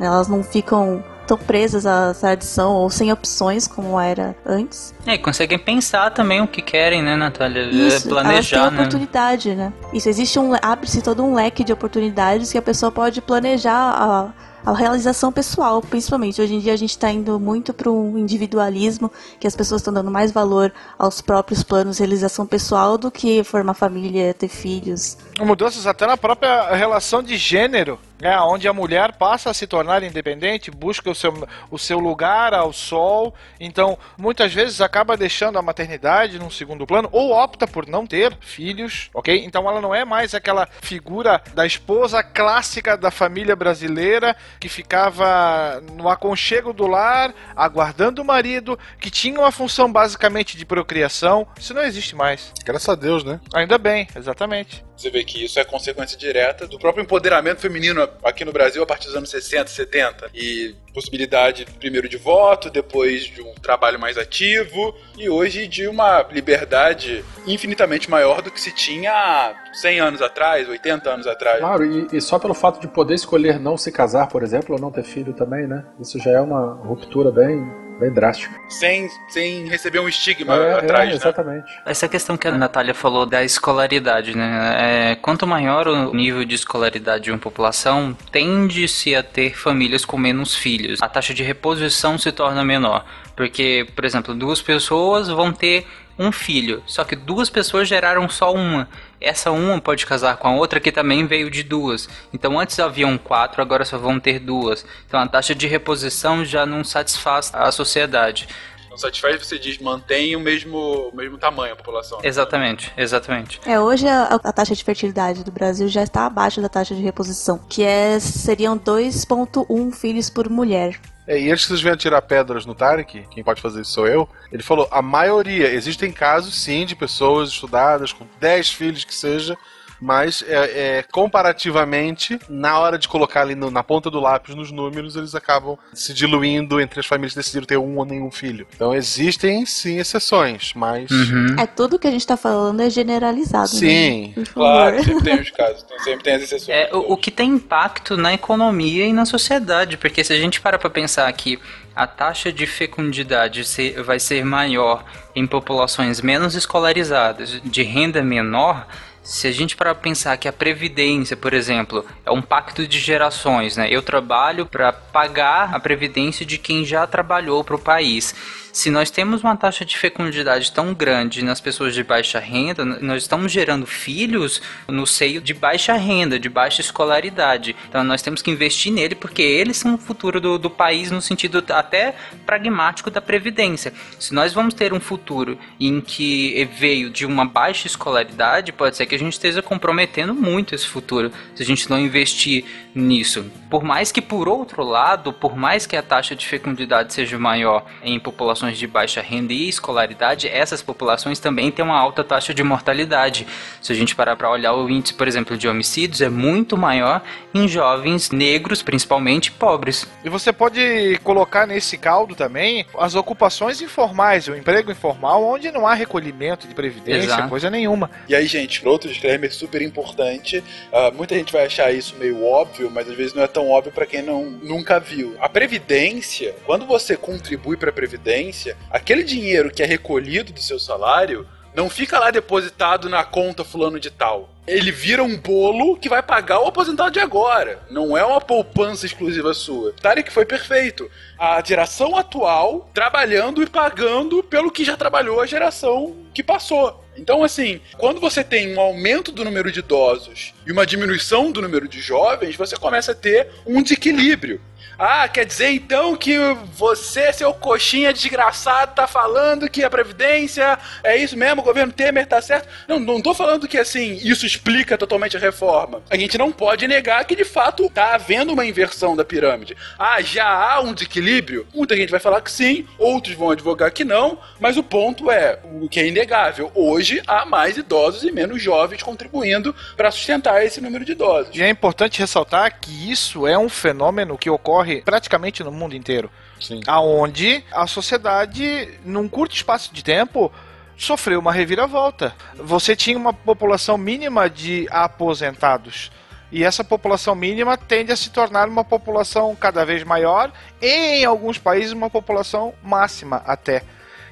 Speaker 5: né? Elas não ficam tão presas à tradição ou sem opções como era antes.
Speaker 4: É, e conseguem pensar também o que querem, né, Natália?
Speaker 5: Isso,
Speaker 4: Planejar,
Speaker 5: elas têm
Speaker 4: né?
Speaker 5: oportunidade, né? Isso, existe um... Abre-se todo um leque de oportunidades que a pessoa pode planejar a a realização pessoal, principalmente. Hoje em dia a gente está indo muito para um individualismo, que as pessoas estão dando mais valor aos próprios planos de realização pessoal do que formar família, ter filhos.
Speaker 6: Mudanças até na própria relação de gênero. É, onde a mulher passa a se tornar independente, busca o seu, o seu lugar ao sol, então muitas vezes acaba deixando a maternidade num segundo plano ou opta por não ter filhos, ok? Então ela não é mais aquela figura da esposa clássica da família brasileira que ficava no aconchego do lar, aguardando o marido, que tinha uma função basicamente de procriação. Isso não existe mais.
Speaker 2: Graças a Deus, né?
Speaker 6: Ainda bem, exatamente.
Speaker 1: Você vê que isso é consequência direta do próprio empoderamento feminino aqui no Brasil a partir dos anos 60, 70. E possibilidade, primeiro, de voto, depois de um trabalho mais ativo, e hoje de uma liberdade infinitamente maior do que se tinha há 100 anos atrás, 80 anos atrás.
Speaker 3: Claro, e, e só pelo fato de poder escolher não se casar, por exemplo, ou não ter filho também, né? Isso já é uma ruptura bem, bem drástica.
Speaker 1: Sem, sem receber um estigma
Speaker 3: É,
Speaker 1: atrás,
Speaker 3: é,
Speaker 1: né?
Speaker 3: exatamente.
Speaker 4: Essa questão que a Natália falou da escolaridade, né? É, quanto maior o nível de escolaridade de uma população, tende-se a ter famílias com menos filhos. A taxa de reposição se torna menor. Porque, por exemplo, duas pessoas vão ter um filho, só que duas pessoas geraram só uma. Essa uma pode casar com a outra que também veio de duas. Então antes haviam quatro, agora só vão ter duas. Então a taxa de reposição já não satisfaz a sociedade.
Speaker 1: Não satisfaz, você diz, mantém o mesmo, o mesmo tamanho a população.
Speaker 4: Exatamente, exatamente.
Speaker 5: É, hoje a, a taxa de fertilidade do Brasil já está abaixo da taxa de reposição, que é seriam 2,1 filhos por mulher.
Speaker 2: É, e antes que vocês venham tirar pedras no Tarek, quem pode fazer isso sou eu, ele falou, a maioria, existem casos sim de pessoas estudadas com 10 filhos que seja, mas é, é, comparativamente, na hora de colocar ali no- na ponta do lápis nos números, eles acabam se diluindo entre as famílias que decidiram ter um ou nenhum filho. Então existem sim exceções, mas.
Speaker 4: Uhum.
Speaker 5: É tudo que a gente tá falando é generalizado,
Speaker 2: Sim,
Speaker 5: né? Por favor.
Speaker 1: Claro, sempre tem os casos, então sempre tem as exceções.
Speaker 4: É, o, o que tem impacto na economia e na sociedade, porque se a gente para para pensar que a taxa de fecundidade vai ser maior em populações menos escolarizadas, de renda menor, se a gente para pensar que a previdência, por exemplo, é um pacto de gerações, né? Eu trabalho para pagar a previdência de quem já trabalhou para o país. Se nós temos uma taxa de fecundidade tão grande nas pessoas de baixa renda, nós estamos gerando filhos no seio de baixa renda, de baixa escolaridade. Então nós temos que investir nele porque eles são o futuro do, do país no sentido até pragmático da previdência. Se nós vamos ter um futuro em que veio de uma baixa escolaridade, pode ser que a gente esteja comprometendo muito esse futuro se a gente não investir nisso. Por mais que por outro lado, por mais que a taxa de fecundidade seja maior em populações de baixa renda e escolaridade, essas populações também têm uma alta taxa de mortalidade. Se a gente parar para olhar o índice, por exemplo, de homicídios, é muito maior em jovens negros, principalmente pobres.
Speaker 6: E você pode colocar nesse caldo também as ocupações informais, o emprego informal, onde não há recolhimento de previdência,
Speaker 4: Exato.
Speaker 6: coisa nenhuma.
Speaker 1: E aí, gente, outro disclaimer super importante. ah, muita gente vai achar isso meio óbvio, mas às vezes não é tão óbvio pra quem não, nunca viu. A previdência, quando você contribui pra previdência, aquele dinheiro que é recolhido do seu salário não fica lá depositado na conta fulano de tal. Ele vira um bolo que vai pagar o aposentado de agora. Não é uma poupança exclusiva sua. Tarek foi perfeito. A geração atual trabalhando e pagando pelo que já trabalhou a geração que passou. Então, assim, quando você tem um aumento do número de idosos e uma diminuição do número de jovens, você começa a ter um desequilíbrio. Ah, quer dizer então que você, seu coxinha desgraçado, tá falando que a Previdência é isso mesmo, o governo Temer tá certo? Não, não tô falando que assim, isso explica totalmente a reforma. A gente não pode negar que de fato tá havendo uma inversão da pirâmide. Ah, já há um desequilíbrio? Muita gente vai falar que sim, outros vão advogar que não, mas o ponto é, o que é inegável, hoje há mais idosos e menos jovens contribuindo para sustentar esse número de idosos.
Speaker 6: E é importante ressaltar que isso é um fenômeno que ocorre praticamente no mundo inteiro.
Speaker 2: Sim.
Speaker 6: Aonde a sociedade, num curto espaço de tempo, sofreu uma reviravolta. Você tinha uma população mínima de aposentados. E essa população mínima tende a se tornar uma população cada vez maior e, em alguns países, uma população máxima até.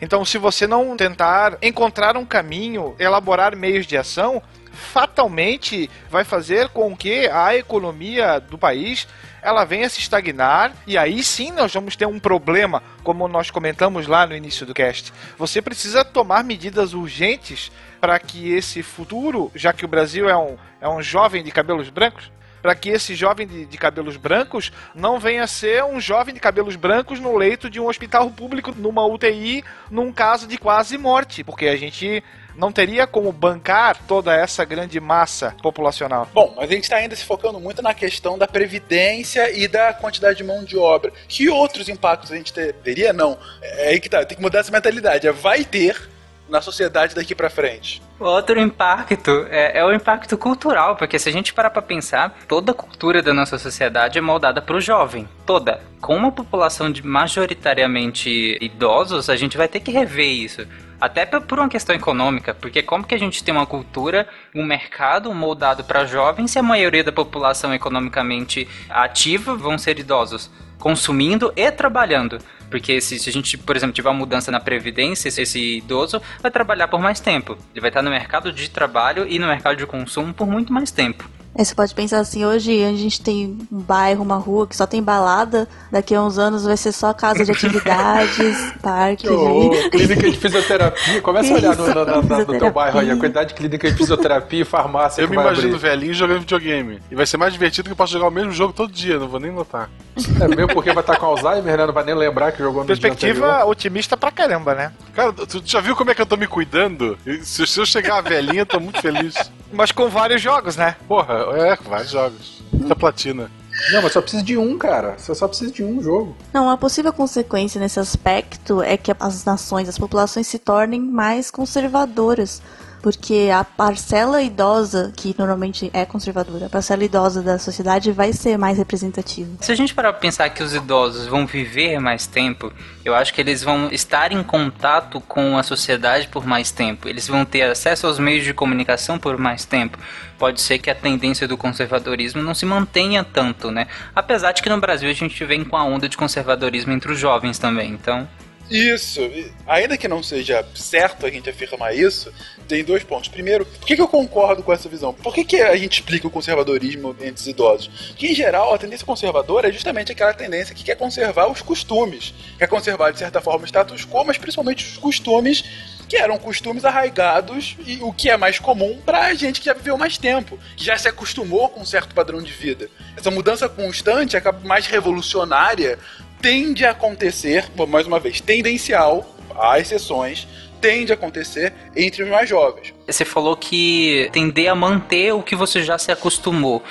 Speaker 6: Então, se você não tentar encontrar um caminho, elaborar meios de ação, fatalmente vai fazer com que a economia do país ela venha se estagnar e aí sim nós vamos ter um problema, como nós comentamos lá no início do cast. Você precisa tomar medidas urgentes para que esse futuro, já que o Brasil é um, é um jovem de cabelos brancos, para que esse jovem de, de cabelos brancos não venha ser um jovem de cabelos brancos no leito de um hospital público, numa UTI, num caso de quase morte, porque a gente não teria como bancar toda essa grande massa populacional.
Speaker 1: Bom, mas a gente está ainda se focando muito na questão da previdência e da quantidade de mão de obra. Que outros impactos a gente te- teria? Não. É aí que tá, tem que mudar essa mentalidade. É vai ter na sociedade daqui pra frente?
Speaker 4: Outro impacto é, é, o impacto cultural, porque se a gente parar pra pensar, toda a cultura da nossa sociedade é moldada pro jovem. Toda. Com uma população de majoritariamente idosos, a gente vai ter que rever isso. Até por uma questão econômica, porque como que a gente tem uma cultura, um mercado moldado para jovens se a maioria da população economicamente ativa vão ser idosos, consumindo e trabalhando? Porque se, se, a gente, por exemplo, tiver uma mudança na previdência, esse idoso vai trabalhar por mais tempo. Ele vai estar no mercado de trabalho e no mercado de consumo por muito mais tempo.
Speaker 5: É, você pode pensar assim, hoje a gente tem um bairro, uma rua que só tem balada, daqui a uns anos vai ser só casa de atividades, parque.
Speaker 3: Oh, clínica de fisioterapia. Começa a olhar no, no, no, no, teu bairro aí, a quantidade de clínica de fisioterapia e farmácia.
Speaker 2: Eu me imagino abrir. velhinho jogando videogame. E vai ser mais divertido que eu posso jogar o mesmo jogo todo dia, não vou nem notar.
Speaker 3: É mesmo porque vai estar com Alzheimer, né? Não vai nem lembrar que jogou no
Speaker 6: Perspectiva otimista pra caramba, né?
Speaker 2: Cara, tu já viu como é que eu tô me cuidando? Se, se eu chegar velhinha, eu tô muito feliz.
Speaker 6: Mas com vários jogos, né?
Speaker 2: Porra, é, vários jogos. Muita platina.
Speaker 3: Não, mas só precisa de um, cara. Você só precisa de um jogo.
Speaker 5: Não, a possível consequência nesse aspecto é que as nações, as populações se tornem mais conservadoras porque a parcela idosa, que normalmente é conservadora, a parcela idosa da sociedade vai ser mais representativa.
Speaker 4: Se a gente parar para pensar que os idosos vão viver mais tempo, eu acho que eles vão estar em contato com a sociedade por mais tempo, eles vão ter acesso aos meios de comunicação por mais tempo. Pode ser que a tendência do conservadorismo não se mantenha tanto, né? Apesar de que no Brasil a gente vem com a onda de conservadorismo entre os jovens também, então.
Speaker 1: Isso. Ainda que não seja certo a gente afirmar isso, tem dois pontos. Primeiro, por que, que eu concordo com essa visão? Por que, que a gente explica o conservadorismo entre os idosos? Que, em geral, a tendência conservadora é justamente aquela tendência que quer conservar os costumes, quer conservar, de certa forma, o status quo, mas principalmente os costumes que eram costumes arraigados e o que é mais comum pra gente que já viveu mais tempo, que já se acostumou com um certo padrão de vida. Essa mudança constante, acaba mais revolucionária, tende a acontecer, mais uma vez, tendencial, há exceções, tende a acontecer entre os mais jovens.
Speaker 4: Você falou que tender a manter o que você já se acostumou.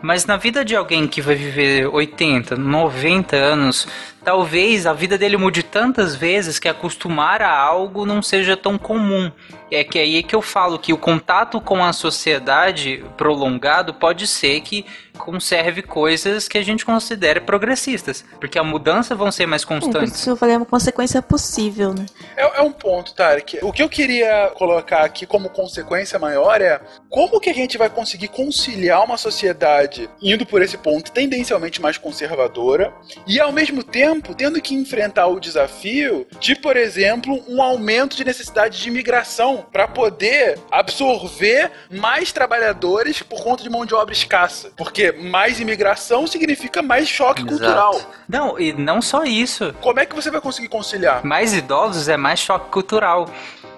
Speaker 4: Mas na vida de alguém que vai viver 80, 90 anos, talvez a vida dele mude tantas vezes que acostumar a algo não seja tão comum. É que aí é que eu falo que o contato com a sociedade prolongado pode ser que conserve coisas que a gente considera progressistas, porque a mudança vão ser mais é, constantes.
Speaker 5: isso eu falei, é uma consequência possível, né?
Speaker 1: É, é um ponto, Tarek. O que eu queria colocar aqui como consequência maior é como que a gente vai conseguir conciliar uma sociedade indo por esse ponto tendencialmente mais conservadora e ao mesmo tempo tendo que enfrentar o desafio de, por exemplo, um aumento de necessidade de imigração para poder absorver mais trabalhadores por conta de mão de obra escassa. Porque porque mais imigração significa mais choque Exato. cultural.
Speaker 4: Não, e não só isso.
Speaker 1: Como é que você vai conseguir conciliar?
Speaker 4: Mais idosos é mais choque cultural.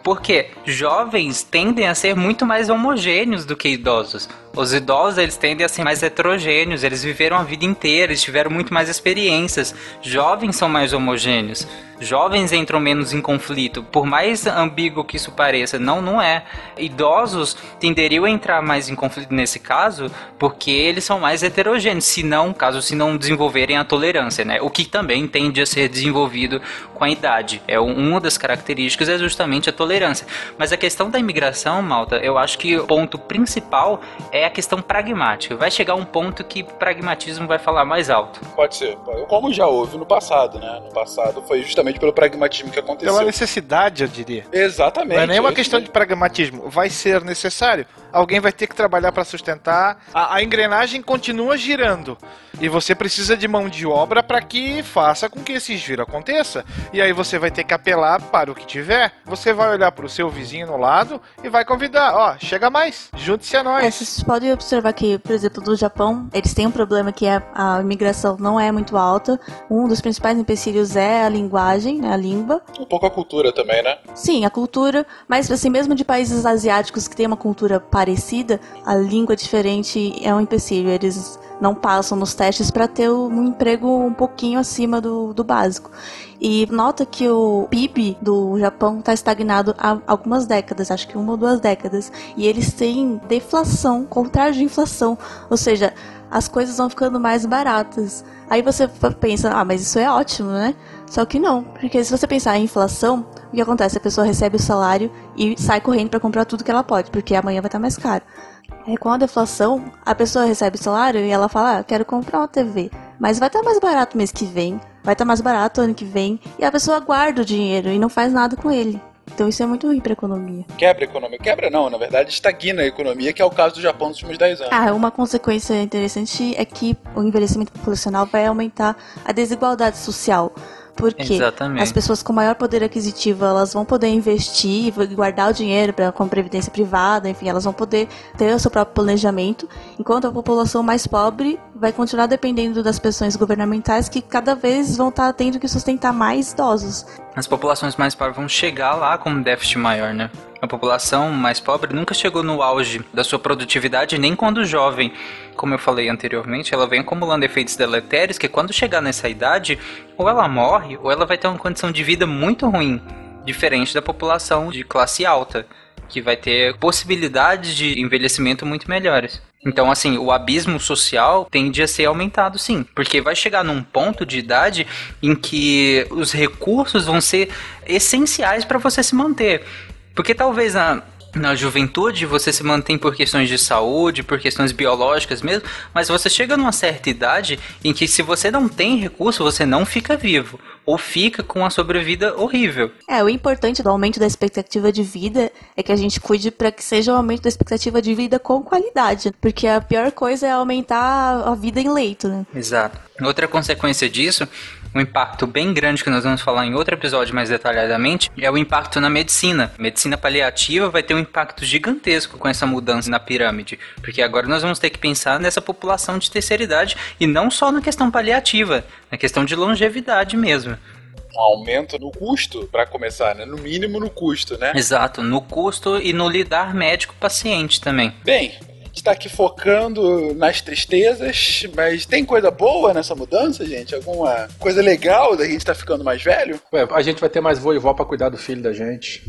Speaker 4: Porque jovens tendem a ser muito mais homogêneos do que idosos. Os idosos, eles tendem a ser mais heterogêneos, eles viveram a vida inteira, eles tiveram muito mais experiências. Jovens são mais homogêneos jovens entram menos em conflito. Por mais ambíguo que isso pareça, não, não é. Idosos tenderiam a entrar mais em conflito nesse caso, porque eles são mais heterogêneos, se não, caso se não desenvolverem a tolerância, né? O que também tende a ser desenvolvido com a idade. É uma das características é justamente a tolerância. Mas a questão da imigração, Malta, eu acho que o ponto principal é a questão pragmática. Vai chegar um ponto que o pragmatismo vai falar mais alto.
Speaker 1: Pode ser. Como já houve no passado, né? No passado foi justamente pelo pragmatismo que aconteceu.
Speaker 6: Pela necessidade, eu diria.
Speaker 1: Exatamente.
Speaker 6: Não é nem uma questão de pragmatismo. Vai ser necessário. Alguém vai ter que trabalhar para sustentar. A, a engrenagem continua girando. E você precisa de mão de obra para que faça com que esse giro aconteça. E aí você vai ter que apelar para o que tiver. Você vai olhar para o seu vizinho no lado e vai convidar, ó, chega mais, junte-se a nós.
Speaker 5: É, vocês podem observar que, por exemplo, no Japão, eles têm um problema que é a imigração não é muito alta. Um dos principais empecilhos é a linguagem, né, a língua.
Speaker 1: Um pouco a cultura também, né?
Speaker 5: Sim, a cultura, mas assim, mesmo de países asiáticos que têm uma cultura parecida, a língua diferente é um empecilho. Eles não passam nos testes para ter um emprego um pouquinho acima do, do básico. E nota que o PIB do Japão está estagnado há algumas décadas, acho que uma ou duas décadas. E eles têm deflação, contrário de inflação. Ou seja, as coisas vão ficando mais baratas. Aí você pensa, ah, mas isso é ótimo, né? Só que não, porque se você pensar em inflação, o que acontece? A pessoa recebe o salário e sai correndo para comprar tudo que ela pode, porque amanhã vai estar mais caro. É, com a deflação, a pessoa recebe o salário e ela fala, ah, quero comprar uma TV, mas vai estar mais barato mês que vem, vai estar mais barato ano que vem, e a pessoa guarda o dinheiro e não faz nada com ele. Então isso é muito ruim para a economia.
Speaker 1: Quebra a economia. Quebra não, na verdade estagna a economia, que é o caso do Japão nos últimos 10 anos.
Speaker 5: Ah, uma consequência interessante é que o envelhecimento populacional vai aumentar a desigualdade social. Porque
Speaker 4: Exatamente.
Speaker 5: as pessoas com maior poder aquisitivo, elas vão poder investir e guardar o dinheiro para com previdência privada, enfim, elas vão poder ter o seu próprio planejamento, enquanto a população mais pobre vai continuar dependendo das pensões governamentais que cada vez vão estar tendo que sustentar mais idosos.
Speaker 4: As populações mais pobres vão chegar lá com um déficit maior, né? A população mais pobre nunca chegou no auge da sua produtividade, nem quando jovem. Como eu falei anteriormente, ela vem acumulando efeitos deletérios que quando chegar nessa idade, ou ela morre, ou ela vai ter uma condição de vida muito ruim, diferente da população de classe alta, que vai ter possibilidades de envelhecimento muito melhores. Então, assim, o abismo social tende a ser aumentado, sim. Porque vai chegar num ponto de idade em que os recursos vão ser essenciais para você se manter. Porque talvez na, na juventude você se mantém por questões de saúde, por questões biológicas mesmo, mas você chega numa certa idade em que se você não tem recurso, você não fica vivo. Ou fica com uma sobrevida horrível.
Speaker 5: É, o importante do aumento da expectativa de vida é que a gente cuide para que seja um aumento da expectativa de vida com qualidade. Porque a pior coisa é aumentar a vida em leito, né?
Speaker 4: Exato. Outra consequência disso um impacto bem grande que nós vamos falar em outro episódio mais detalhadamente é o impacto na medicina. A medicina paliativa vai ter um impacto gigantesco com essa mudança na pirâmide, porque agora nós vamos ter que pensar nessa população de terceira idade e não só na questão paliativa, na questão de longevidade mesmo
Speaker 1: um aumento no custo, para começar, né? No mínimo no custo, né?
Speaker 4: Exato, no custo e no lidar médico-paciente também.
Speaker 1: Bem, está aqui focando nas tristezas, mas tem coisa boa nessa mudança, gente? Alguma coisa legal da gente estar tá ficando mais velho?
Speaker 3: Ué, a gente vai ter mais vô e vó pra cuidar do filho da gente.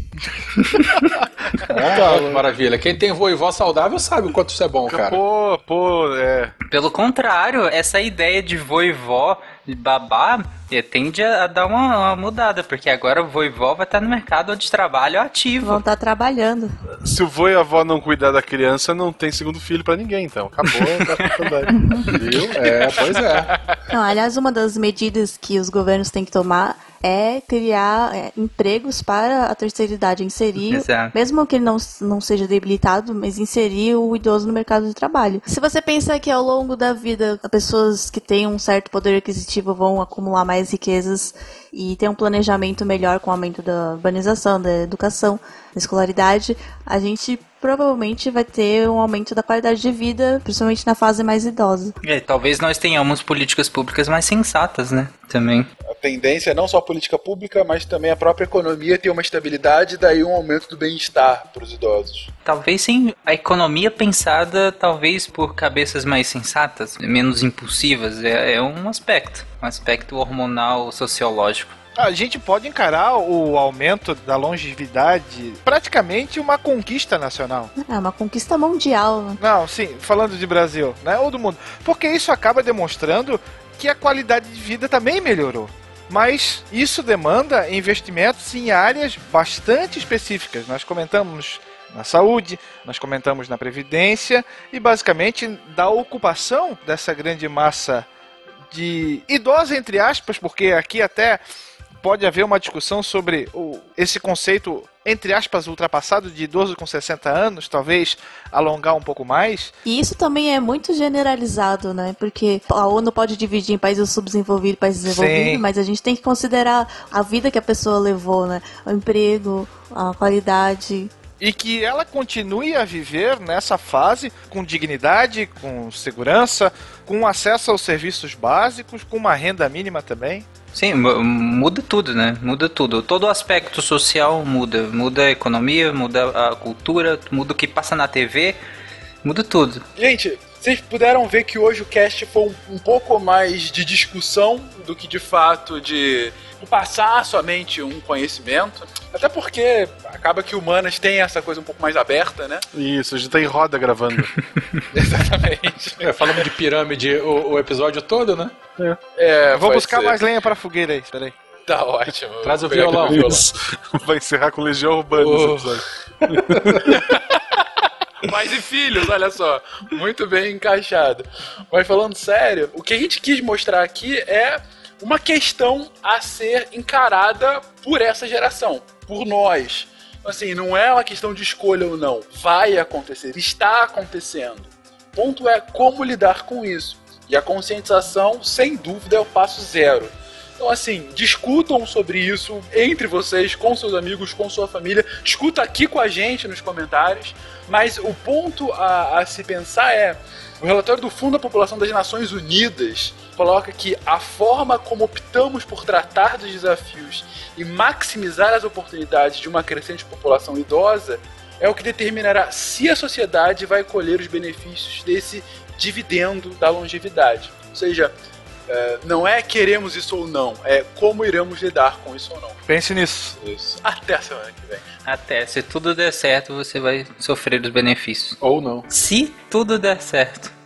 Speaker 3: é, maravilha. Quem tem vô e vó saudável sabe o quanto isso é bom, cara.
Speaker 2: Pô, pô, é.
Speaker 4: Pelo contrário, essa ideia de vô e vó babá tende a dar uma, uma, mudada, porque agora o vô e vó vai estar no mercado de trabalho ativo.
Speaker 5: Vão estar trabalhando.
Speaker 2: Se o vô e a avó não cuidar da criança, não tem segundo filho para ninguém, então. Acabou a
Speaker 3: Viu? É, pois é.
Speaker 5: Não, aliás, uma das medidas que os governos têm que tomar é criar é, empregos para a terceira idade, inserir,
Speaker 4: Exato.
Speaker 5: mesmo que ele não, não seja debilitado, mas inserir o idoso no mercado de trabalho. Se você pensa que ao longo da vida, pessoas que têm um certo poder aquisitivo vão acumular mais riquezas e ter um planejamento melhor com o aumento da urbanização, da educação, da escolaridade, a gente provavelmente vai ter um aumento da qualidade de vida, principalmente na fase mais idosa.
Speaker 4: É, talvez nós tenhamos políticas públicas mais sensatas, né? Também.
Speaker 1: A tendência é não só a política pública, mas também a própria economia ter uma estabilidade e daí um aumento do bem-estar para os idosos.
Speaker 4: Talvez sim, a economia pensada talvez por cabeças mais sensatas, menos impulsivas, é, é um aspecto, um aspecto hormonal sociológico.
Speaker 6: A gente pode encarar o aumento da longevidade praticamente uma conquista nacional.
Speaker 5: É uma conquista mundial.
Speaker 6: Não, sim, falando de Brasil, né? Ou do mundo. Porque isso acaba demonstrando que a qualidade de vida também melhorou. Mas isso demanda investimentos em áreas bastante específicas. Nós comentamos na saúde, nós comentamos na previdência e basicamente da ocupação dessa grande massa de idosa entre aspas, porque aqui até pode haver uma discussão sobre o, esse conceito, entre aspas, ultrapassado de idoso com 60 anos, talvez alongar um pouco mais.
Speaker 5: E isso também é muito generalizado, né? Porque a ONU pode dividir em países subdesenvolvidos e países desenvolvidos, Sim. mas a gente tem que considerar a vida que a pessoa levou, né? O emprego, a qualidade,
Speaker 6: e que ela continue a viver nessa fase com dignidade, com segurança, com acesso aos serviços básicos, com uma renda mínima também.
Speaker 4: Sim, muda tudo, né? Muda tudo. Todo o aspecto social muda. Muda a economia, muda a cultura, muda o que passa na TV, muda tudo.
Speaker 1: Gente, Vocês puderam ver que hoje o cast foi um, um pouco mais de discussão do que de fato de passar somente um conhecimento. Até porque acaba que humanas tem essa coisa um pouco mais aberta, né?
Speaker 2: Isso, a gente tá em roda gravando.
Speaker 1: Exatamente.
Speaker 3: É, falamos de pirâmide o, o episódio todo, né?
Speaker 1: É,
Speaker 6: Vou
Speaker 1: pode
Speaker 6: buscar
Speaker 1: ser.
Speaker 6: mais lenha pra fogueira aí, peraí.
Speaker 1: Tá ótimo.
Speaker 3: Traz o
Speaker 1: Vou
Speaker 3: violão.
Speaker 2: Vai encerrar com Legião Urbana
Speaker 3: Oh.
Speaker 2: esse episódio.
Speaker 1: Pais e filhos, olha só. Muito bem encaixado. Mas falando sério, o que a gente quis mostrar aqui é uma questão a ser encarada por essa geração, por nós. Assim, não é uma questão de escolha ou não. Vai acontecer, está acontecendo. O ponto é como lidar com isso. E a conscientização, sem dúvida, é o passo zero. Então, assim, discutam sobre isso entre vocês, com seus amigos, com sua família. Discuta aqui com a gente nos comentários. Mas o ponto a, a se pensar é: o relatório do Fundo da População das Nações Unidas coloca que a forma como optamos por tratar dos desafios e maximizar as oportunidades de uma crescente população idosa é o que determinará se a sociedade vai colher os benefícios desse dividendo da longevidade. Ou seja, é, não é queremos isso ou não, é como iremos lidar com isso ou não.
Speaker 6: Pense nisso.
Speaker 1: Isso. Até a semana que vem.
Speaker 4: Até, se tudo der certo, você vai sofrer os benefícios.
Speaker 3: Ou não.
Speaker 4: Se tudo der certo.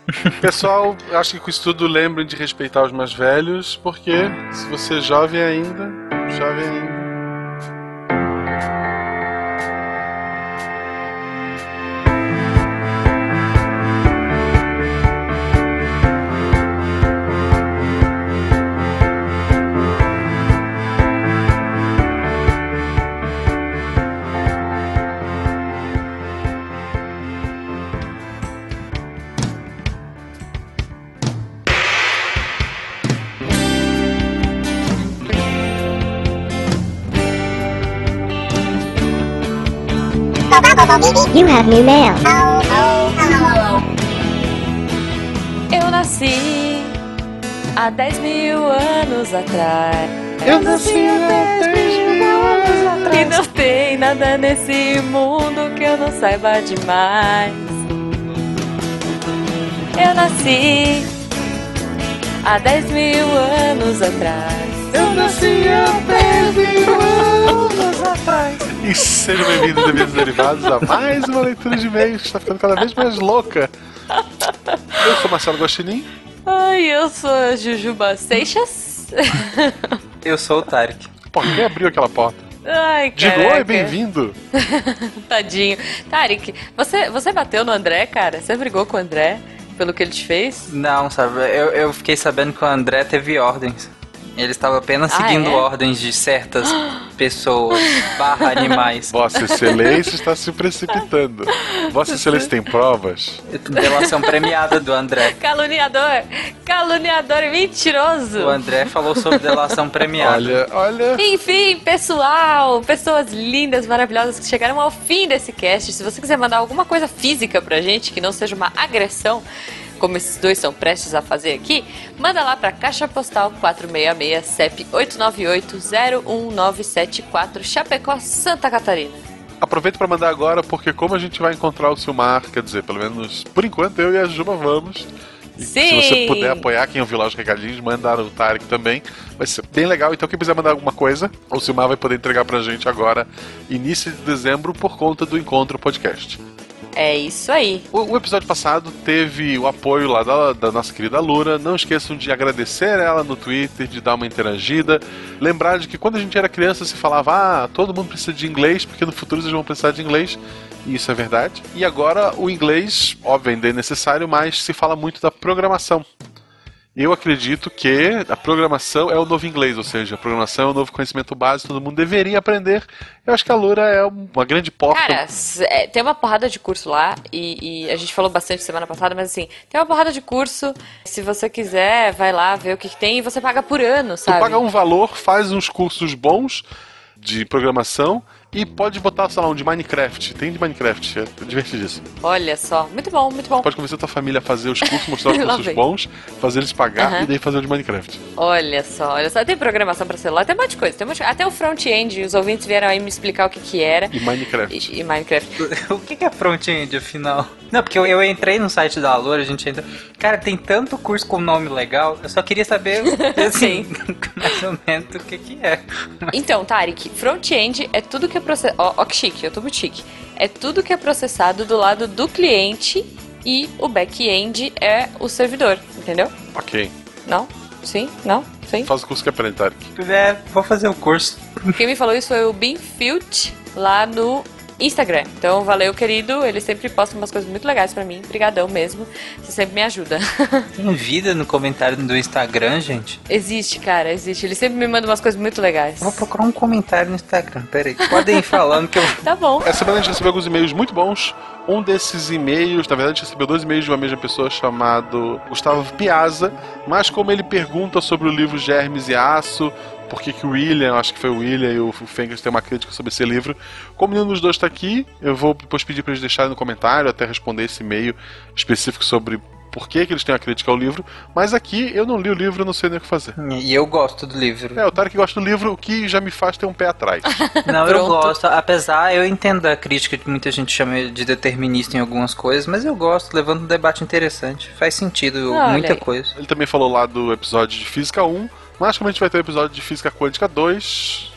Speaker 2: Pessoal, acho que com isso tudo lembrem de respeitar os mais velhos, porque se você é jovem ainda, jovem ainda.
Speaker 10: You have new mail.
Speaker 8: Eu nasci há 10 mil anos atrás.
Speaker 2: Eu nasci há 10 mil anos atrás.
Speaker 8: E não tem nada nesse mundo que eu não saiba demais. Eu nasci há 10 mil anos atrás.
Speaker 2: Eu nasci há 10 mil anos atrás. E sejam bem-vindos, bem-vindos derivados, a mais uma leitura de e-mails que está ficando cada vez mais louca. Eu sou Marcelo Guaxinim.
Speaker 8: Ai, eu sou a Jujuba Seixas.
Speaker 4: Eu sou o Tarek.
Speaker 2: Pô, quem abriu aquela porta?
Speaker 8: Ai,
Speaker 2: Digo, oi, bem-vindo.
Speaker 8: Tadinho. Tarik, você, você bateu no André, cara? Você brigou com o André pelo que ele te fez?
Speaker 4: Não, sabe, eu, eu fiquei sabendo que o André teve ordens. Ele estava apenas
Speaker 8: Ah,
Speaker 4: seguindo
Speaker 8: é?
Speaker 4: ordens de certas pessoas barra animais.
Speaker 2: Vossa Excelência está se precipitando. Vossa Excelência tem provas?
Speaker 4: Delação premiada do André.
Speaker 8: Caluniador! Caluniador mentiroso!
Speaker 4: O André falou sobre delação premiada.
Speaker 2: Olha, olha.
Speaker 8: Enfim, pessoal, pessoas lindas, maravilhosas que chegaram ao fim desse cast. Se você quiser mandar alguma coisa física pra gente que não seja uma agressão, como esses dois são prestes a fazer aqui, manda lá pra Caixa Postal 466 CEP 898-01974 Chapecó, Santa Catarina.
Speaker 2: Aproveita para mandar agora, porque como a gente vai encontrar o Silmar, quer dizer, pelo menos por enquanto eu e a Juba vamos. E
Speaker 8: Sim.
Speaker 2: Se você puder apoiar quem ouviu lá os recadinhos, mandar o Tarek também. Vai ser bem legal. Então, quem quiser mandar alguma coisa, o Silmar vai poder entregar pra gente agora, início de dezembro, por conta do Encontro Podcast.
Speaker 8: É isso aí.
Speaker 2: O, o episódio passado teve o apoio lá da, da nossa querida Lura. Não esqueçam de agradecer ela no Twitter, de dar uma interagida. Lembrar de que quando a gente era criança se falava, ah, todo mundo precisa de inglês, porque no futuro vocês vão precisar de inglês. E isso é verdade. E agora o inglês, óbvio, ainda é necessário, mas se fala muito da programação. Eu acredito que a programação é o novo inglês, ou seja, a programação é o novo conhecimento básico, todo mundo deveria aprender. Eu acho que a Lura é uma grande porta.
Speaker 8: Cara, é, tem uma porrada de curso lá e, e a gente falou bastante semana passada, mas assim, tem uma porrada de curso. Se você quiser, vai lá ver o que, que tem e você paga por ano,
Speaker 2: Tu
Speaker 8: sabe?
Speaker 2: paga um valor, faz uns cursos bons de programação E pode botar, sei lá, um de Minecraft. Tem de Minecraft, é divertidíssimo.
Speaker 8: Olha só, muito bom, muito bom.
Speaker 2: Pode convencer tua família a fazer os cursos, mostrar os cursos
Speaker 8: vem.
Speaker 2: bons, fazer eles pagar e daí fazer o de Minecraft.
Speaker 8: Olha só, olha só. Tem programação pra celular, tem um monte de coisa. Tem um monte de- Até o front-end, os ouvintes vieram aí me explicar o que que era.
Speaker 2: E Minecraft.
Speaker 8: E, e Minecraft.
Speaker 4: O que que é front-end, afinal? Não, porque eu, eu entrei no site da Alura, a gente entra... Cara, tem tanto curso com nome legal, eu só queria saber, assim, mais ou menos o que que é.
Speaker 8: Então, Tarek, front-end é tudo que é processado. Ó, ó, que chique, eu tô muito chique. É tudo que é processado do lado do cliente e o back-end é o servidor, entendeu?
Speaker 2: Ok.
Speaker 8: Não? Sim? Não? Sim?
Speaker 2: Faz o curso que aprende, Tarek.
Speaker 4: É, vou fazer o curso.
Speaker 8: Quem me falou isso foi o Binfield lá no Instagram. Então, valeu, querido. Ele sempre posta umas coisas muito legais pra mim. Brigadão mesmo. Você sempre me ajuda.
Speaker 4: Tem vida no comentário do Instagram, gente?
Speaker 8: existe, cara, existe. Ele sempre me manda umas coisas muito legais.
Speaker 4: Vou procurar um comentário no Instagram, peraí. Podem ir falando que eu...
Speaker 8: Tá bom.
Speaker 2: Essa semana a gente recebeu alguns e-mails muito bons. Um desses e-mails, na verdade, a gente recebeu dois e-mails de uma mesma pessoa chamado Gustavo Piazza, mas como ele pergunta sobre o livro Germes e Aço, por que, o William, acho que foi o William e o Fengers tem uma crítica sobre esse livro. Como nenhum dos dois está aqui, eu vou depois pedir para eles deixarem no comentário, até responder esse e-mail específico sobre por que, que eles têm uma crítica ao livro. Mas aqui eu não li o livro, eu não sei nem o que fazer.
Speaker 4: E eu gosto do livro.
Speaker 2: É, o Tarek gosta do livro, o que já me faz ter um pé atrás.
Speaker 4: Não, eu gosto. Apesar, eu entendo a crítica que muita gente chama de determinista em algumas coisas, mas eu gosto, levando um debate interessante. Faz sentido
Speaker 8: Olha
Speaker 4: muita coisa.
Speaker 2: Ele também falou lá do episódio de Física 1, mas como a gente vai ter o episódio de Física Quântica 2,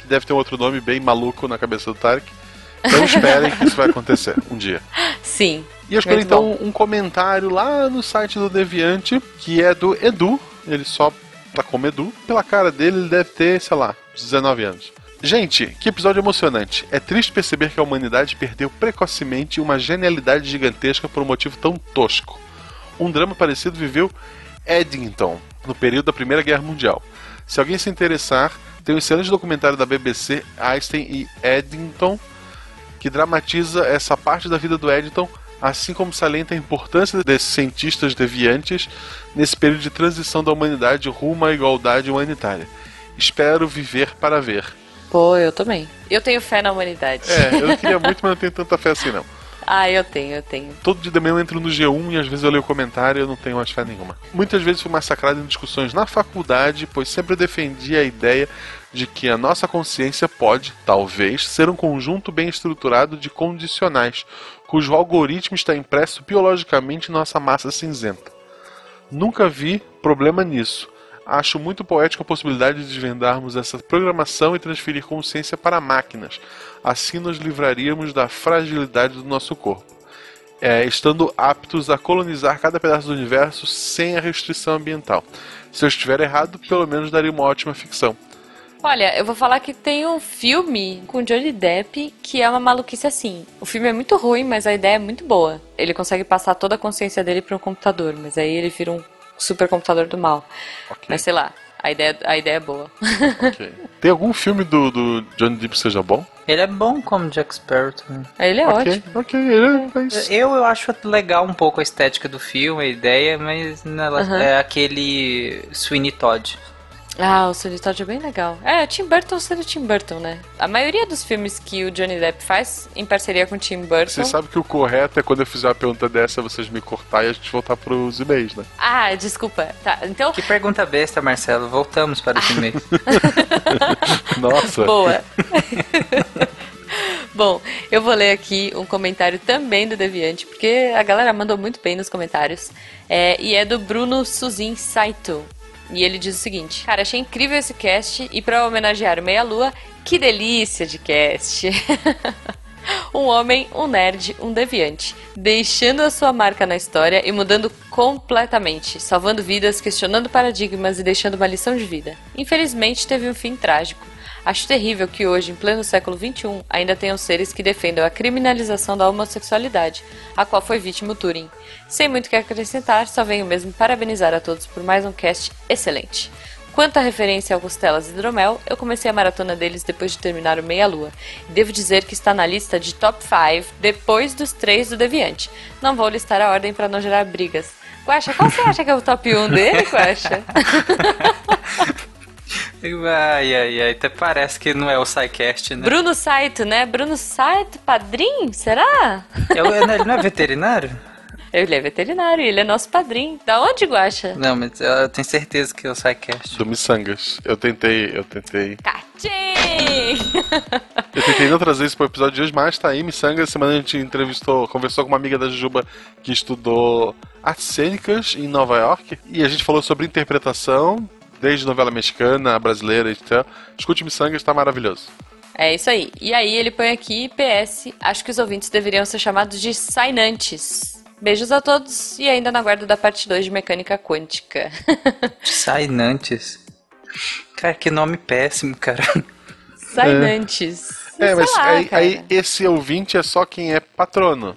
Speaker 2: que deve ter um outro nome bem maluco na cabeça do Tarek, então esperem que isso vai acontecer um dia.
Speaker 8: Sim.
Speaker 2: E eu
Speaker 8: Muito
Speaker 2: então um comentário lá no site do Deviante, que é do Edu, ele só tá como Edu. Pela cara dele, ele deve ter, sei lá, 19 anos. Gente, que episódio emocionante. É triste perceber que a humanidade perdeu precocemente uma genialidade gigantesca por um motivo tão tosco. Um drama parecido viveu Eddington, no período da Primeira Guerra Mundial. Se alguém se interessar, tem um excelente documentário da BBC, Einstein e Eddington, que dramatiza essa parte da vida do Eddington, assim como salienta a importância desses cientistas deviantes nesse período de transição da humanidade rumo à igualdade humanitária. Espero viver para ver.
Speaker 8: Pô, eu também. Eu tenho fé na humanidade.
Speaker 2: É, eu queria muito, mas não tenho tanta fé assim não.
Speaker 8: Ah, eu tenho, eu tenho.
Speaker 2: Todo dia de eu entro no G1 e às vezes eu leio comentário e eu não tenho mais fé nenhuma. Muitas vezes fui massacrado em discussões na faculdade, pois sempre defendi a ideia de que a nossa consciência pode, talvez, ser um conjunto bem estruturado de condicionais, cujo algoritmo está impresso biologicamente em nossa massa cinzenta. Nunca vi problema nisso. Acho muito poética a possibilidade de desvendarmos essa programação e transferir consciência para máquinas. Assim nos livraríamos da fragilidade do nosso corpo. É, estando aptos a colonizar cada pedaço do universo sem a restrição ambiental. Se eu estiver errado, pelo menos daria uma ótima ficção.
Speaker 8: Olha, eu vou falar que tem um filme com Johnny Depp que é uma maluquice assim. O filme é muito ruim, mas a ideia é muito boa. Ele consegue passar toda a consciência dele para um computador, mas aí ele vira um supercomputador do mal. Mas sei lá, a ideia, a ideia é boa.
Speaker 2: Ok. Tem algum filme do, do Johnny Depp que seja bom?
Speaker 4: Ele é bom como Jack Sparrow também.
Speaker 8: Ele é
Speaker 2: ok,
Speaker 8: ótimo.
Speaker 2: ok, ele é isso.
Speaker 4: Eu, eu acho legal um pouco a estética do filme, a ideia, mas nela
Speaker 8: Aham.
Speaker 4: é aquele Sweeney Todd.
Speaker 8: Ah, o Solitário é bem legal. É, Tim Burton sendo Tim Burton, né? A maioria dos filmes que o Johnny Depp faz em parceria com Tim Burton.
Speaker 2: Você sabe que o correto é quando eu fizer uma pergunta dessa, vocês me cortar e a gente voltar pros e-mails, né?
Speaker 8: Ah, desculpa. Tá, então.
Speaker 4: Que pergunta besta, Marcelo. Voltamos para esse e-mail.
Speaker 2: Nossa.
Speaker 8: Boa. Bom, eu vou ler aqui um comentário também do Deviante, porque a galera mandou muito bem nos comentários. É, e é do Bruno Suzin Saito. E ele diz o seguinte: Cara, achei incrível esse cast e pra homenagear o Meia Lua, que delícia de cast! um homem, um nerd, um deviante, deixando a sua marca na história e mudando completamente, salvando vidas, questionando paradigmas e deixando uma lição de vida. Infelizmente, teve um fim trágico. Acho terrível que hoje, em pleno século XXI, ainda tenham seres que defendam a criminalização da homossexualidade, a qual foi vítima o Turing. Sem muito que acrescentar, só venho mesmo parabenizar a todos por mais um cast excelente. Quanto à referência ao Costelas e Hidromel, eu comecei a maratona deles depois de terminar o Meia Lua. E devo dizer que está na lista de top 5 depois dos três do Deviante. Não vou listar a ordem para não gerar brigas. Guaxa, qual você acha que é o top 1 dele, Guaxa?
Speaker 4: Ai, ai, ai. Até parece que não é o SciCast, né?
Speaker 8: Bruno Saito, né? Bruno Saito, padrinho? Será?
Speaker 4: Eu, ele não é veterinário?
Speaker 8: Ele é veterinário, ele é nosso padrinho. Da onde, Guaxa?
Speaker 4: Não, mas eu tenho certeza que é o SciCast.
Speaker 2: Do Missangas. Eu tentei, eu tentei.
Speaker 8: Catim!
Speaker 2: Eu tentei não trazer isso pro episódio de hoje, mas tá aí, Missangas. Semana a gente entrevistou, conversou com uma amiga da Jujuba que estudou artes cênicas em Nova York. E a gente falou sobre interpretação, desde novela mexicana, brasileira, etc. Escute Missangas, tá maravilhoso.
Speaker 8: É isso aí. E aí ele põe aqui, PS, acho que os ouvintes deveriam ser chamados de sainantes. Beijos a todos e ainda na guarda da parte 2 de mecânica quântica.
Speaker 4: Sainantes. Cara, que nome péssimo, cara.
Speaker 8: Sainantes.
Speaker 2: É,
Speaker 8: Sei
Speaker 2: mas
Speaker 8: lá,
Speaker 2: aí, aí esse ouvinte é só quem é patrono.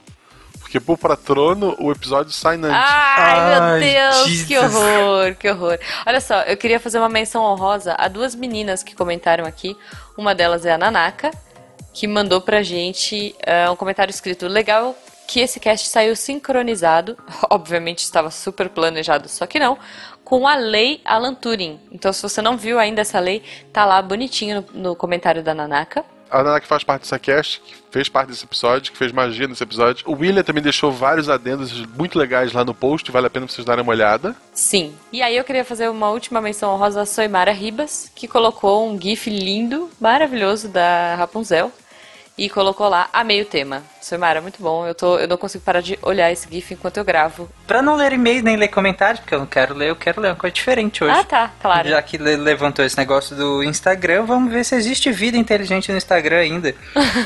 Speaker 2: Porque por patrono o episódio sai antes.
Speaker 8: Ai, meu
Speaker 4: Ai,
Speaker 8: Deus,
Speaker 4: Jesus.
Speaker 8: que horror, que horror. Olha só, eu queria fazer uma menção honrosa a duas meninas que comentaram aqui. Uma delas é a Nanaka, que mandou pra gente ah, um comentário escrito legal que esse cast saiu sincronizado, obviamente estava super planejado, só que não, com a lei Alan Turing. Então se você não viu ainda essa lei, tá lá bonitinho no, no comentário da Nanaka.
Speaker 2: A Nana que faz parte dessa cast, que fez parte desse episódio, que fez magia nesse episódio. O William também deixou vários adendos muito legais lá no post, vale a pena vocês darem uma olhada.
Speaker 8: Sim. E aí eu queria fazer uma última menção honrosa a Soimara Ribas, que colocou um gif lindo, maravilhoso da Rapunzel. E colocou lá a meio tema. Soimara, muito bom. Eu, tô, eu não consigo parar de olhar esse gif enquanto eu gravo.
Speaker 4: Pra não ler e-mail nem ler comentários, porque eu não quero ler, eu quero ler uma coisa diferente hoje.
Speaker 8: Ah, tá, claro.
Speaker 4: Já que le- levantou esse negócio do Instagram, vamos ver se existe vida inteligente no Instagram ainda.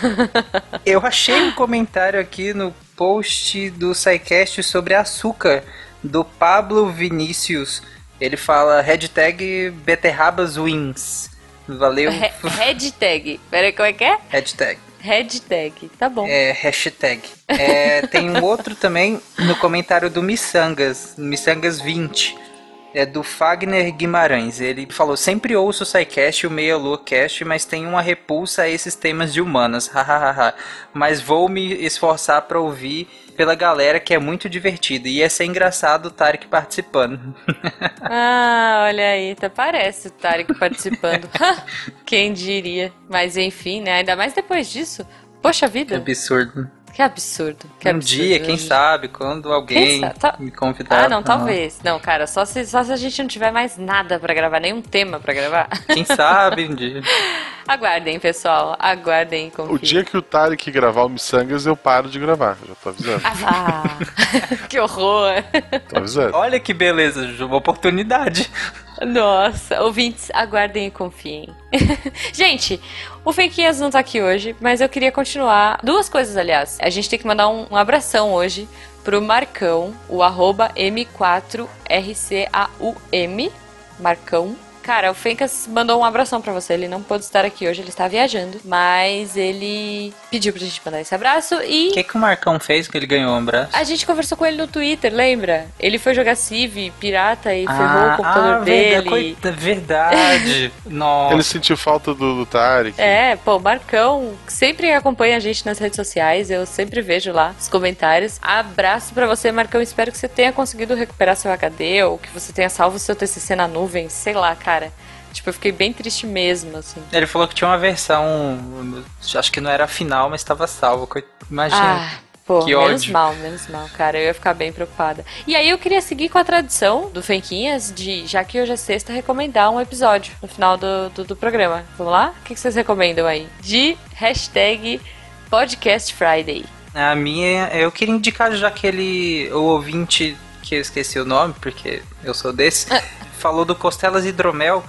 Speaker 4: eu achei um comentário aqui no post do SciCast sobre açúcar, do Pablo Vinícius. Ele fala hashtag beterrabas wins. Valeu.
Speaker 8: Hashtag. Peraí, como é que é?
Speaker 4: hashtag.
Speaker 8: Hashtag. Tá bom.
Speaker 4: É, hashtag. É, tem um outro também no comentário do Missangas, Missangas 20. É do Fagner Guimarães. Ele falou: sempre ouço o SciCast e o Meia Lua Cast, mas tenho uma repulsa a esses temas de humanas. Hahaha. mas vou me esforçar pra ouvir pela galera que é muito divertido. E ia ser engraçado o Tarek participando.
Speaker 8: Ah, olha aí, até parece o Tarek participando. Quem diria? Mas enfim, né? Ainda mais depois disso. Poxa
Speaker 4: Que
Speaker 8: vida,
Speaker 4: absurdo.
Speaker 8: que absurdo. Que
Speaker 4: um
Speaker 8: absurdo.
Speaker 4: dia, quem sabe, quando alguém
Speaker 8: sabe? Tá-
Speaker 4: me convidar.
Speaker 8: Ah, não, talvez. Não, cara, só se, só se a gente não tiver mais nada pra gravar, nenhum tema pra gravar.
Speaker 4: Quem sabe um dia.
Speaker 8: Aguardem, pessoal. Aguardem, confiem.
Speaker 2: O dia que o Tarek gravar o Missangas, eu paro de gravar. Já tô avisando.
Speaker 8: Ah, que horror.
Speaker 2: Tô avisando.
Speaker 4: Olha que beleza, Ju, uma oportunidade.
Speaker 8: Nossa, ouvintes, aguardem e confiem. gente, o Fenquinhas não tá aqui hoje, mas eu queria continuar. Duas coisas, aliás. A gente tem que mandar um, um abração hoje pro Marcão, o arroba M4RCAUM. Marcão. Cara, o Fencas mandou um abração pra você. Ele não pôde estar aqui hoje, ele está viajando. Mas ele pediu pra gente mandar esse abraço e.
Speaker 4: O que, que o Marcão fez que ele ganhou um abraço?
Speaker 8: A gente conversou com ele no Twitter, lembra? Ele foi jogar Civ, pirata, e ferrou o computador
Speaker 4: ah,
Speaker 8: dele.
Speaker 4: Verdade, coita- verdade. Nossa.
Speaker 2: Ele sentiu falta do, do Tarek.
Speaker 8: É, pô, Marcão sempre acompanha a gente nas redes sociais, eu sempre vejo lá os comentários. Abraço pra você, Marcão. Espero que você tenha conseguido recuperar seu HD ou que você tenha salvo seu TCC na nuvem, sei lá, cara. Tipo, eu fiquei bem triste mesmo, assim.
Speaker 4: Ele falou que tinha uma versão, acho que não era a final, mas estava salvo. Imagina.
Speaker 8: Ah, pô,
Speaker 4: Que
Speaker 8: menos
Speaker 4: ódio.
Speaker 8: mal, menos mal, cara. Eu ia ficar bem preocupada. E aí eu queria seguir com a tradição do Fenquinhas de, já que hoje é sexta, recomendar um episódio no final do, do, do programa. Vamos lá? O que vocês recomendam aí? De hashtag Podcast Friday.
Speaker 4: A minha, eu queria indicar já que ele, o ouvinte, que eu esqueci o nome, porque eu sou desse, falou do Costelas Hidromel.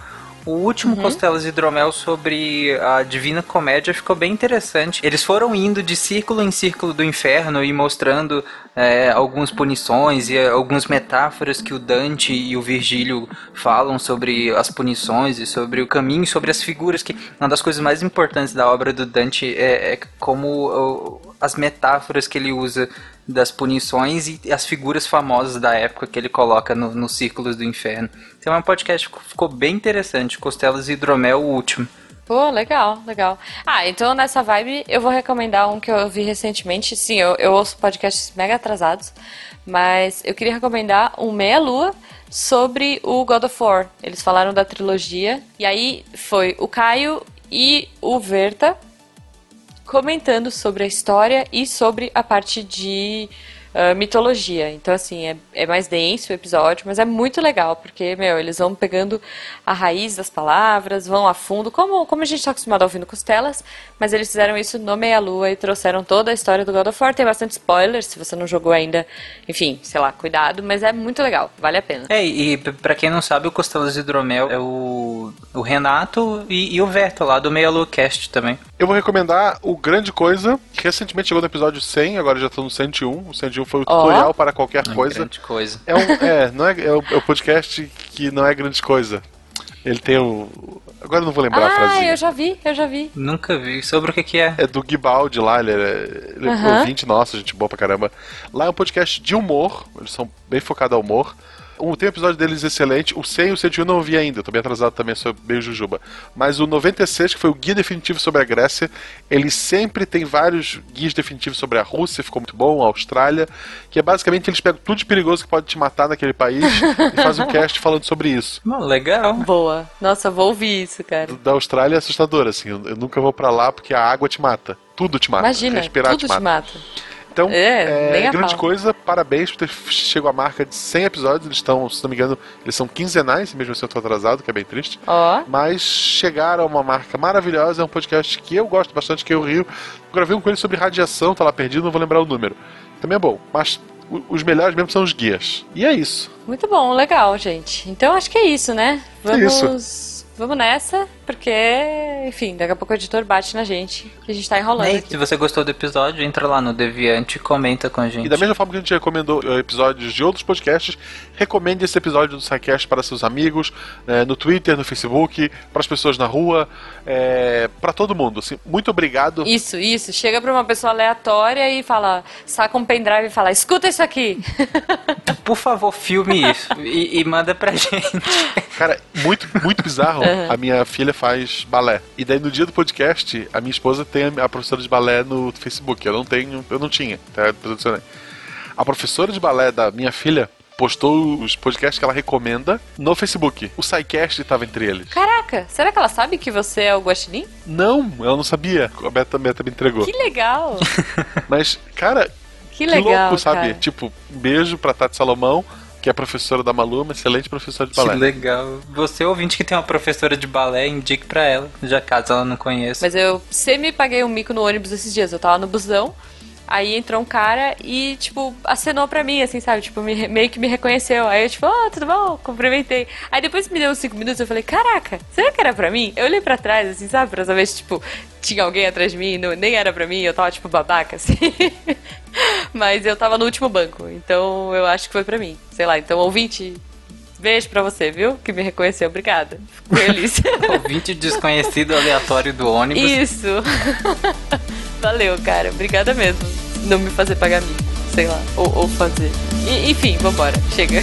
Speaker 4: O último Costelas Hidromel sobre a Divina Comédia ficou bem interessante. Eles foram indo de círculo em círculo do inferno e mostrando é, algumas punições e algumas metáforas que o Dante e o Virgílio falam sobre as punições e sobre o caminho, sobre as figuras que uma das coisas mais importantes da obra do Dante é, é como as metáforas que ele usa das punições e as figuras famosas da época que ele coloca no- nos círculos do inferno. Então é um podcast que ficou bem interessante, Costelas e Hidromel, o último.
Speaker 8: Pô, legal, legal. Ah, então nessa vibe eu vou recomendar um que eu vi recentemente. Sim, eu, eu ouço podcasts mega atrasados, mas eu queria recomendar um Meia Lua sobre o God of War. Eles falaram da trilogia. E aí foi o Caio e o Verta comentando sobre a história e sobre a parte de uh, mitologia. Então, assim, é, é mais denso o episódio, mas é muito legal, porque, meu, eles vão pegando a raiz das palavras, vão a fundo, como, como a gente está acostumado a ouvir no Costelas, mas eles fizeram isso no Meia Lua e trouxeram toda a história do God of War. Tem bastante spoilers, se você não jogou ainda, enfim, sei lá, cuidado, mas é muito legal, vale a pena.
Speaker 4: É, e p- pra quem não sabe, o Costelas de Hidromel é o, o Renato e, e o Verto lá do Meia Lua Cast também.
Speaker 2: Eu vou recomendar o Grande Coisa, que recentemente chegou no episódio 100, agora já tô no 101. O 101 foi o tutorial para qualquer
Speaker 4: Uma
Speaker 2: coisa.
Speaker 4: grande coisa.
Speaker 2: É, um, é, não é, é, o, é o podcast que não é grande coisa. Ele tem o. Agora eu não vou lembrar a
Speaker 8: Ah,
Speaker 2: frase.
Speaker 8: eu já vi, eu já vi.
Speaker 4: Nunca vi. Sobre o que que é?
Speaker 2: É do Guibaldi lá, ele é, ele é ouvinte nosso, gente boa pra caramba. Lá é um podcast de humor, eles são bem focados ao humor. Um, tem um episódio deles excelente, o 100 e o 101 eu não vi ainda, eu tô bem atrasado também, sou meio jujuba. Mas o 96, que foi o guia definitivo sobre a Grécia, ele sempre tem vários guias definitivos sobre a Rússia, ficou muito bom, a Austrália, que é basicamente eles pegam tudo de perigoso que pode te matar naquele país e fazem um cast falando sobre isso.
Speaker 4: Bom, legal.
Speaker 8: Boa. Nossa, vou ouvir isso, cara.
Speaker 2: Da Austrália é assustador, assim, eu, eu nunca vou pra lá porque a água te mata. Tudo te mata.
Speaker 8: Imagina,
Speaker 2: respirar
Speaker 8: tudo te mata.
Speaker 2: Então,
Speaker 8: É,
Speaker 2: é, grande coisa, parabéns por ter chegado à marca de 100 episódios. Eles estão, se não me engano, eles são quinzenais, mesmo assim eu tô atrasado, que é bem triste.
Speaker 8: Ó.
Speaker 2: Mas chegaram a uma marca maravilhosa, é um podcast que eu gosto bastante, que eu rio. Gravei um com ele sobre radiação, tá lá perdido, não vou lembrar o número. Também é bom, mas os melhores mesmo são os guias. E é isso.
Speaker 8: Muito bom, legal, gente. Então acho que é isso, né?
Speaker 2: É
Speaker 8: Vamos. Vamos nessa, porque, enfim, daqui a pouco o editor bate na gente, que a gente tá enrolando
Speaker 4: E
Speaker 8: aqui.
Speaker 4: se você gostou do episódio, entra lá no Deviante e comenta com a gente.
Speaker 2: E da mesma forma que a gente recomendou eh, episódios de outros podcasts, recomende esse episódio do SciCast para seus amigos, eh, no Twitter, no Facebook, para as pessoas na rua, eh, para todo mundo. Assim, muito obrigado.
Speaker 8: Isso, isso. Chega pra uma pessoa aleatória e fala, saca um pendrive e fala, escuta isso aqui.
Speaker 4: Por favor, filme isso e, e manda pra gente.
Speaker 2: Cara, muito, muito bizarro.
Speaker 8: Uhum.
Speaker 2: A minha filha faz balé. E daí no dia do podcast, a minha esposa tem a, professora de balé no Facebook. Eu não tenho, eu não tinha, tá? A professora de balé da minha filha postou os podcasts que ela recomenda no Facebook. O SciCast estava entre eles.
Speaker 8: Caraca, será que ela sabe que você é o Guaxinim?
Speaker 2: Não, ela não sabia. A Beta, a Beta me entregou.
Speaker 8: Que legal.
Speaker 2: Mas, cara,
Speaker 8: Que legal,
Speaker 2: louco, sabe?
Speaker 8: cara.
Speaker 2: Tipo, um beijo pra Tati Salomão, que é professora da Malu, uma excelente professora de
Speaker 4: Que
Speaker 2: balé.
Speaker 4: legal. Você, ouvinte que tem uma professora de balé, indique pra ela, já caso ela não conheça.
Speaker 8: Mas eu semi paguei um mico no ônibus esses dias. Eu tava no busão, aí entrou um cara e, tipo, acenou pra mim, assim, sabe? Tipo, me- meio que me reconheceu. Aí eu, tipo, oh, tudo bom? Cumprimentei. Aí depois me deu uns 5 minutos eu falei, caraca, será que era pra mim? Eu olhei pra trás, assim, sabe? Pra saber se, tipo, tinha alguém atrás de mim, e não, nem era pra mim, eu tava, tipo, babaca, assim. Mas eu tava no último banco, então eu acho que foi pra mim. Sei lá, então, ouvinte. Beijo pra você, viu? Que me reconheceu. Obrigada. Fico feliz.
Speaker 4: Ouvinte desconhecido aleatório do ônibus.
Speaker 8: Isso. Valeu, cara. Obrigada mesmo. Não me fazer pagar mico, sei lá. Ou, ou fazer. E- enfim, vambora. Chega.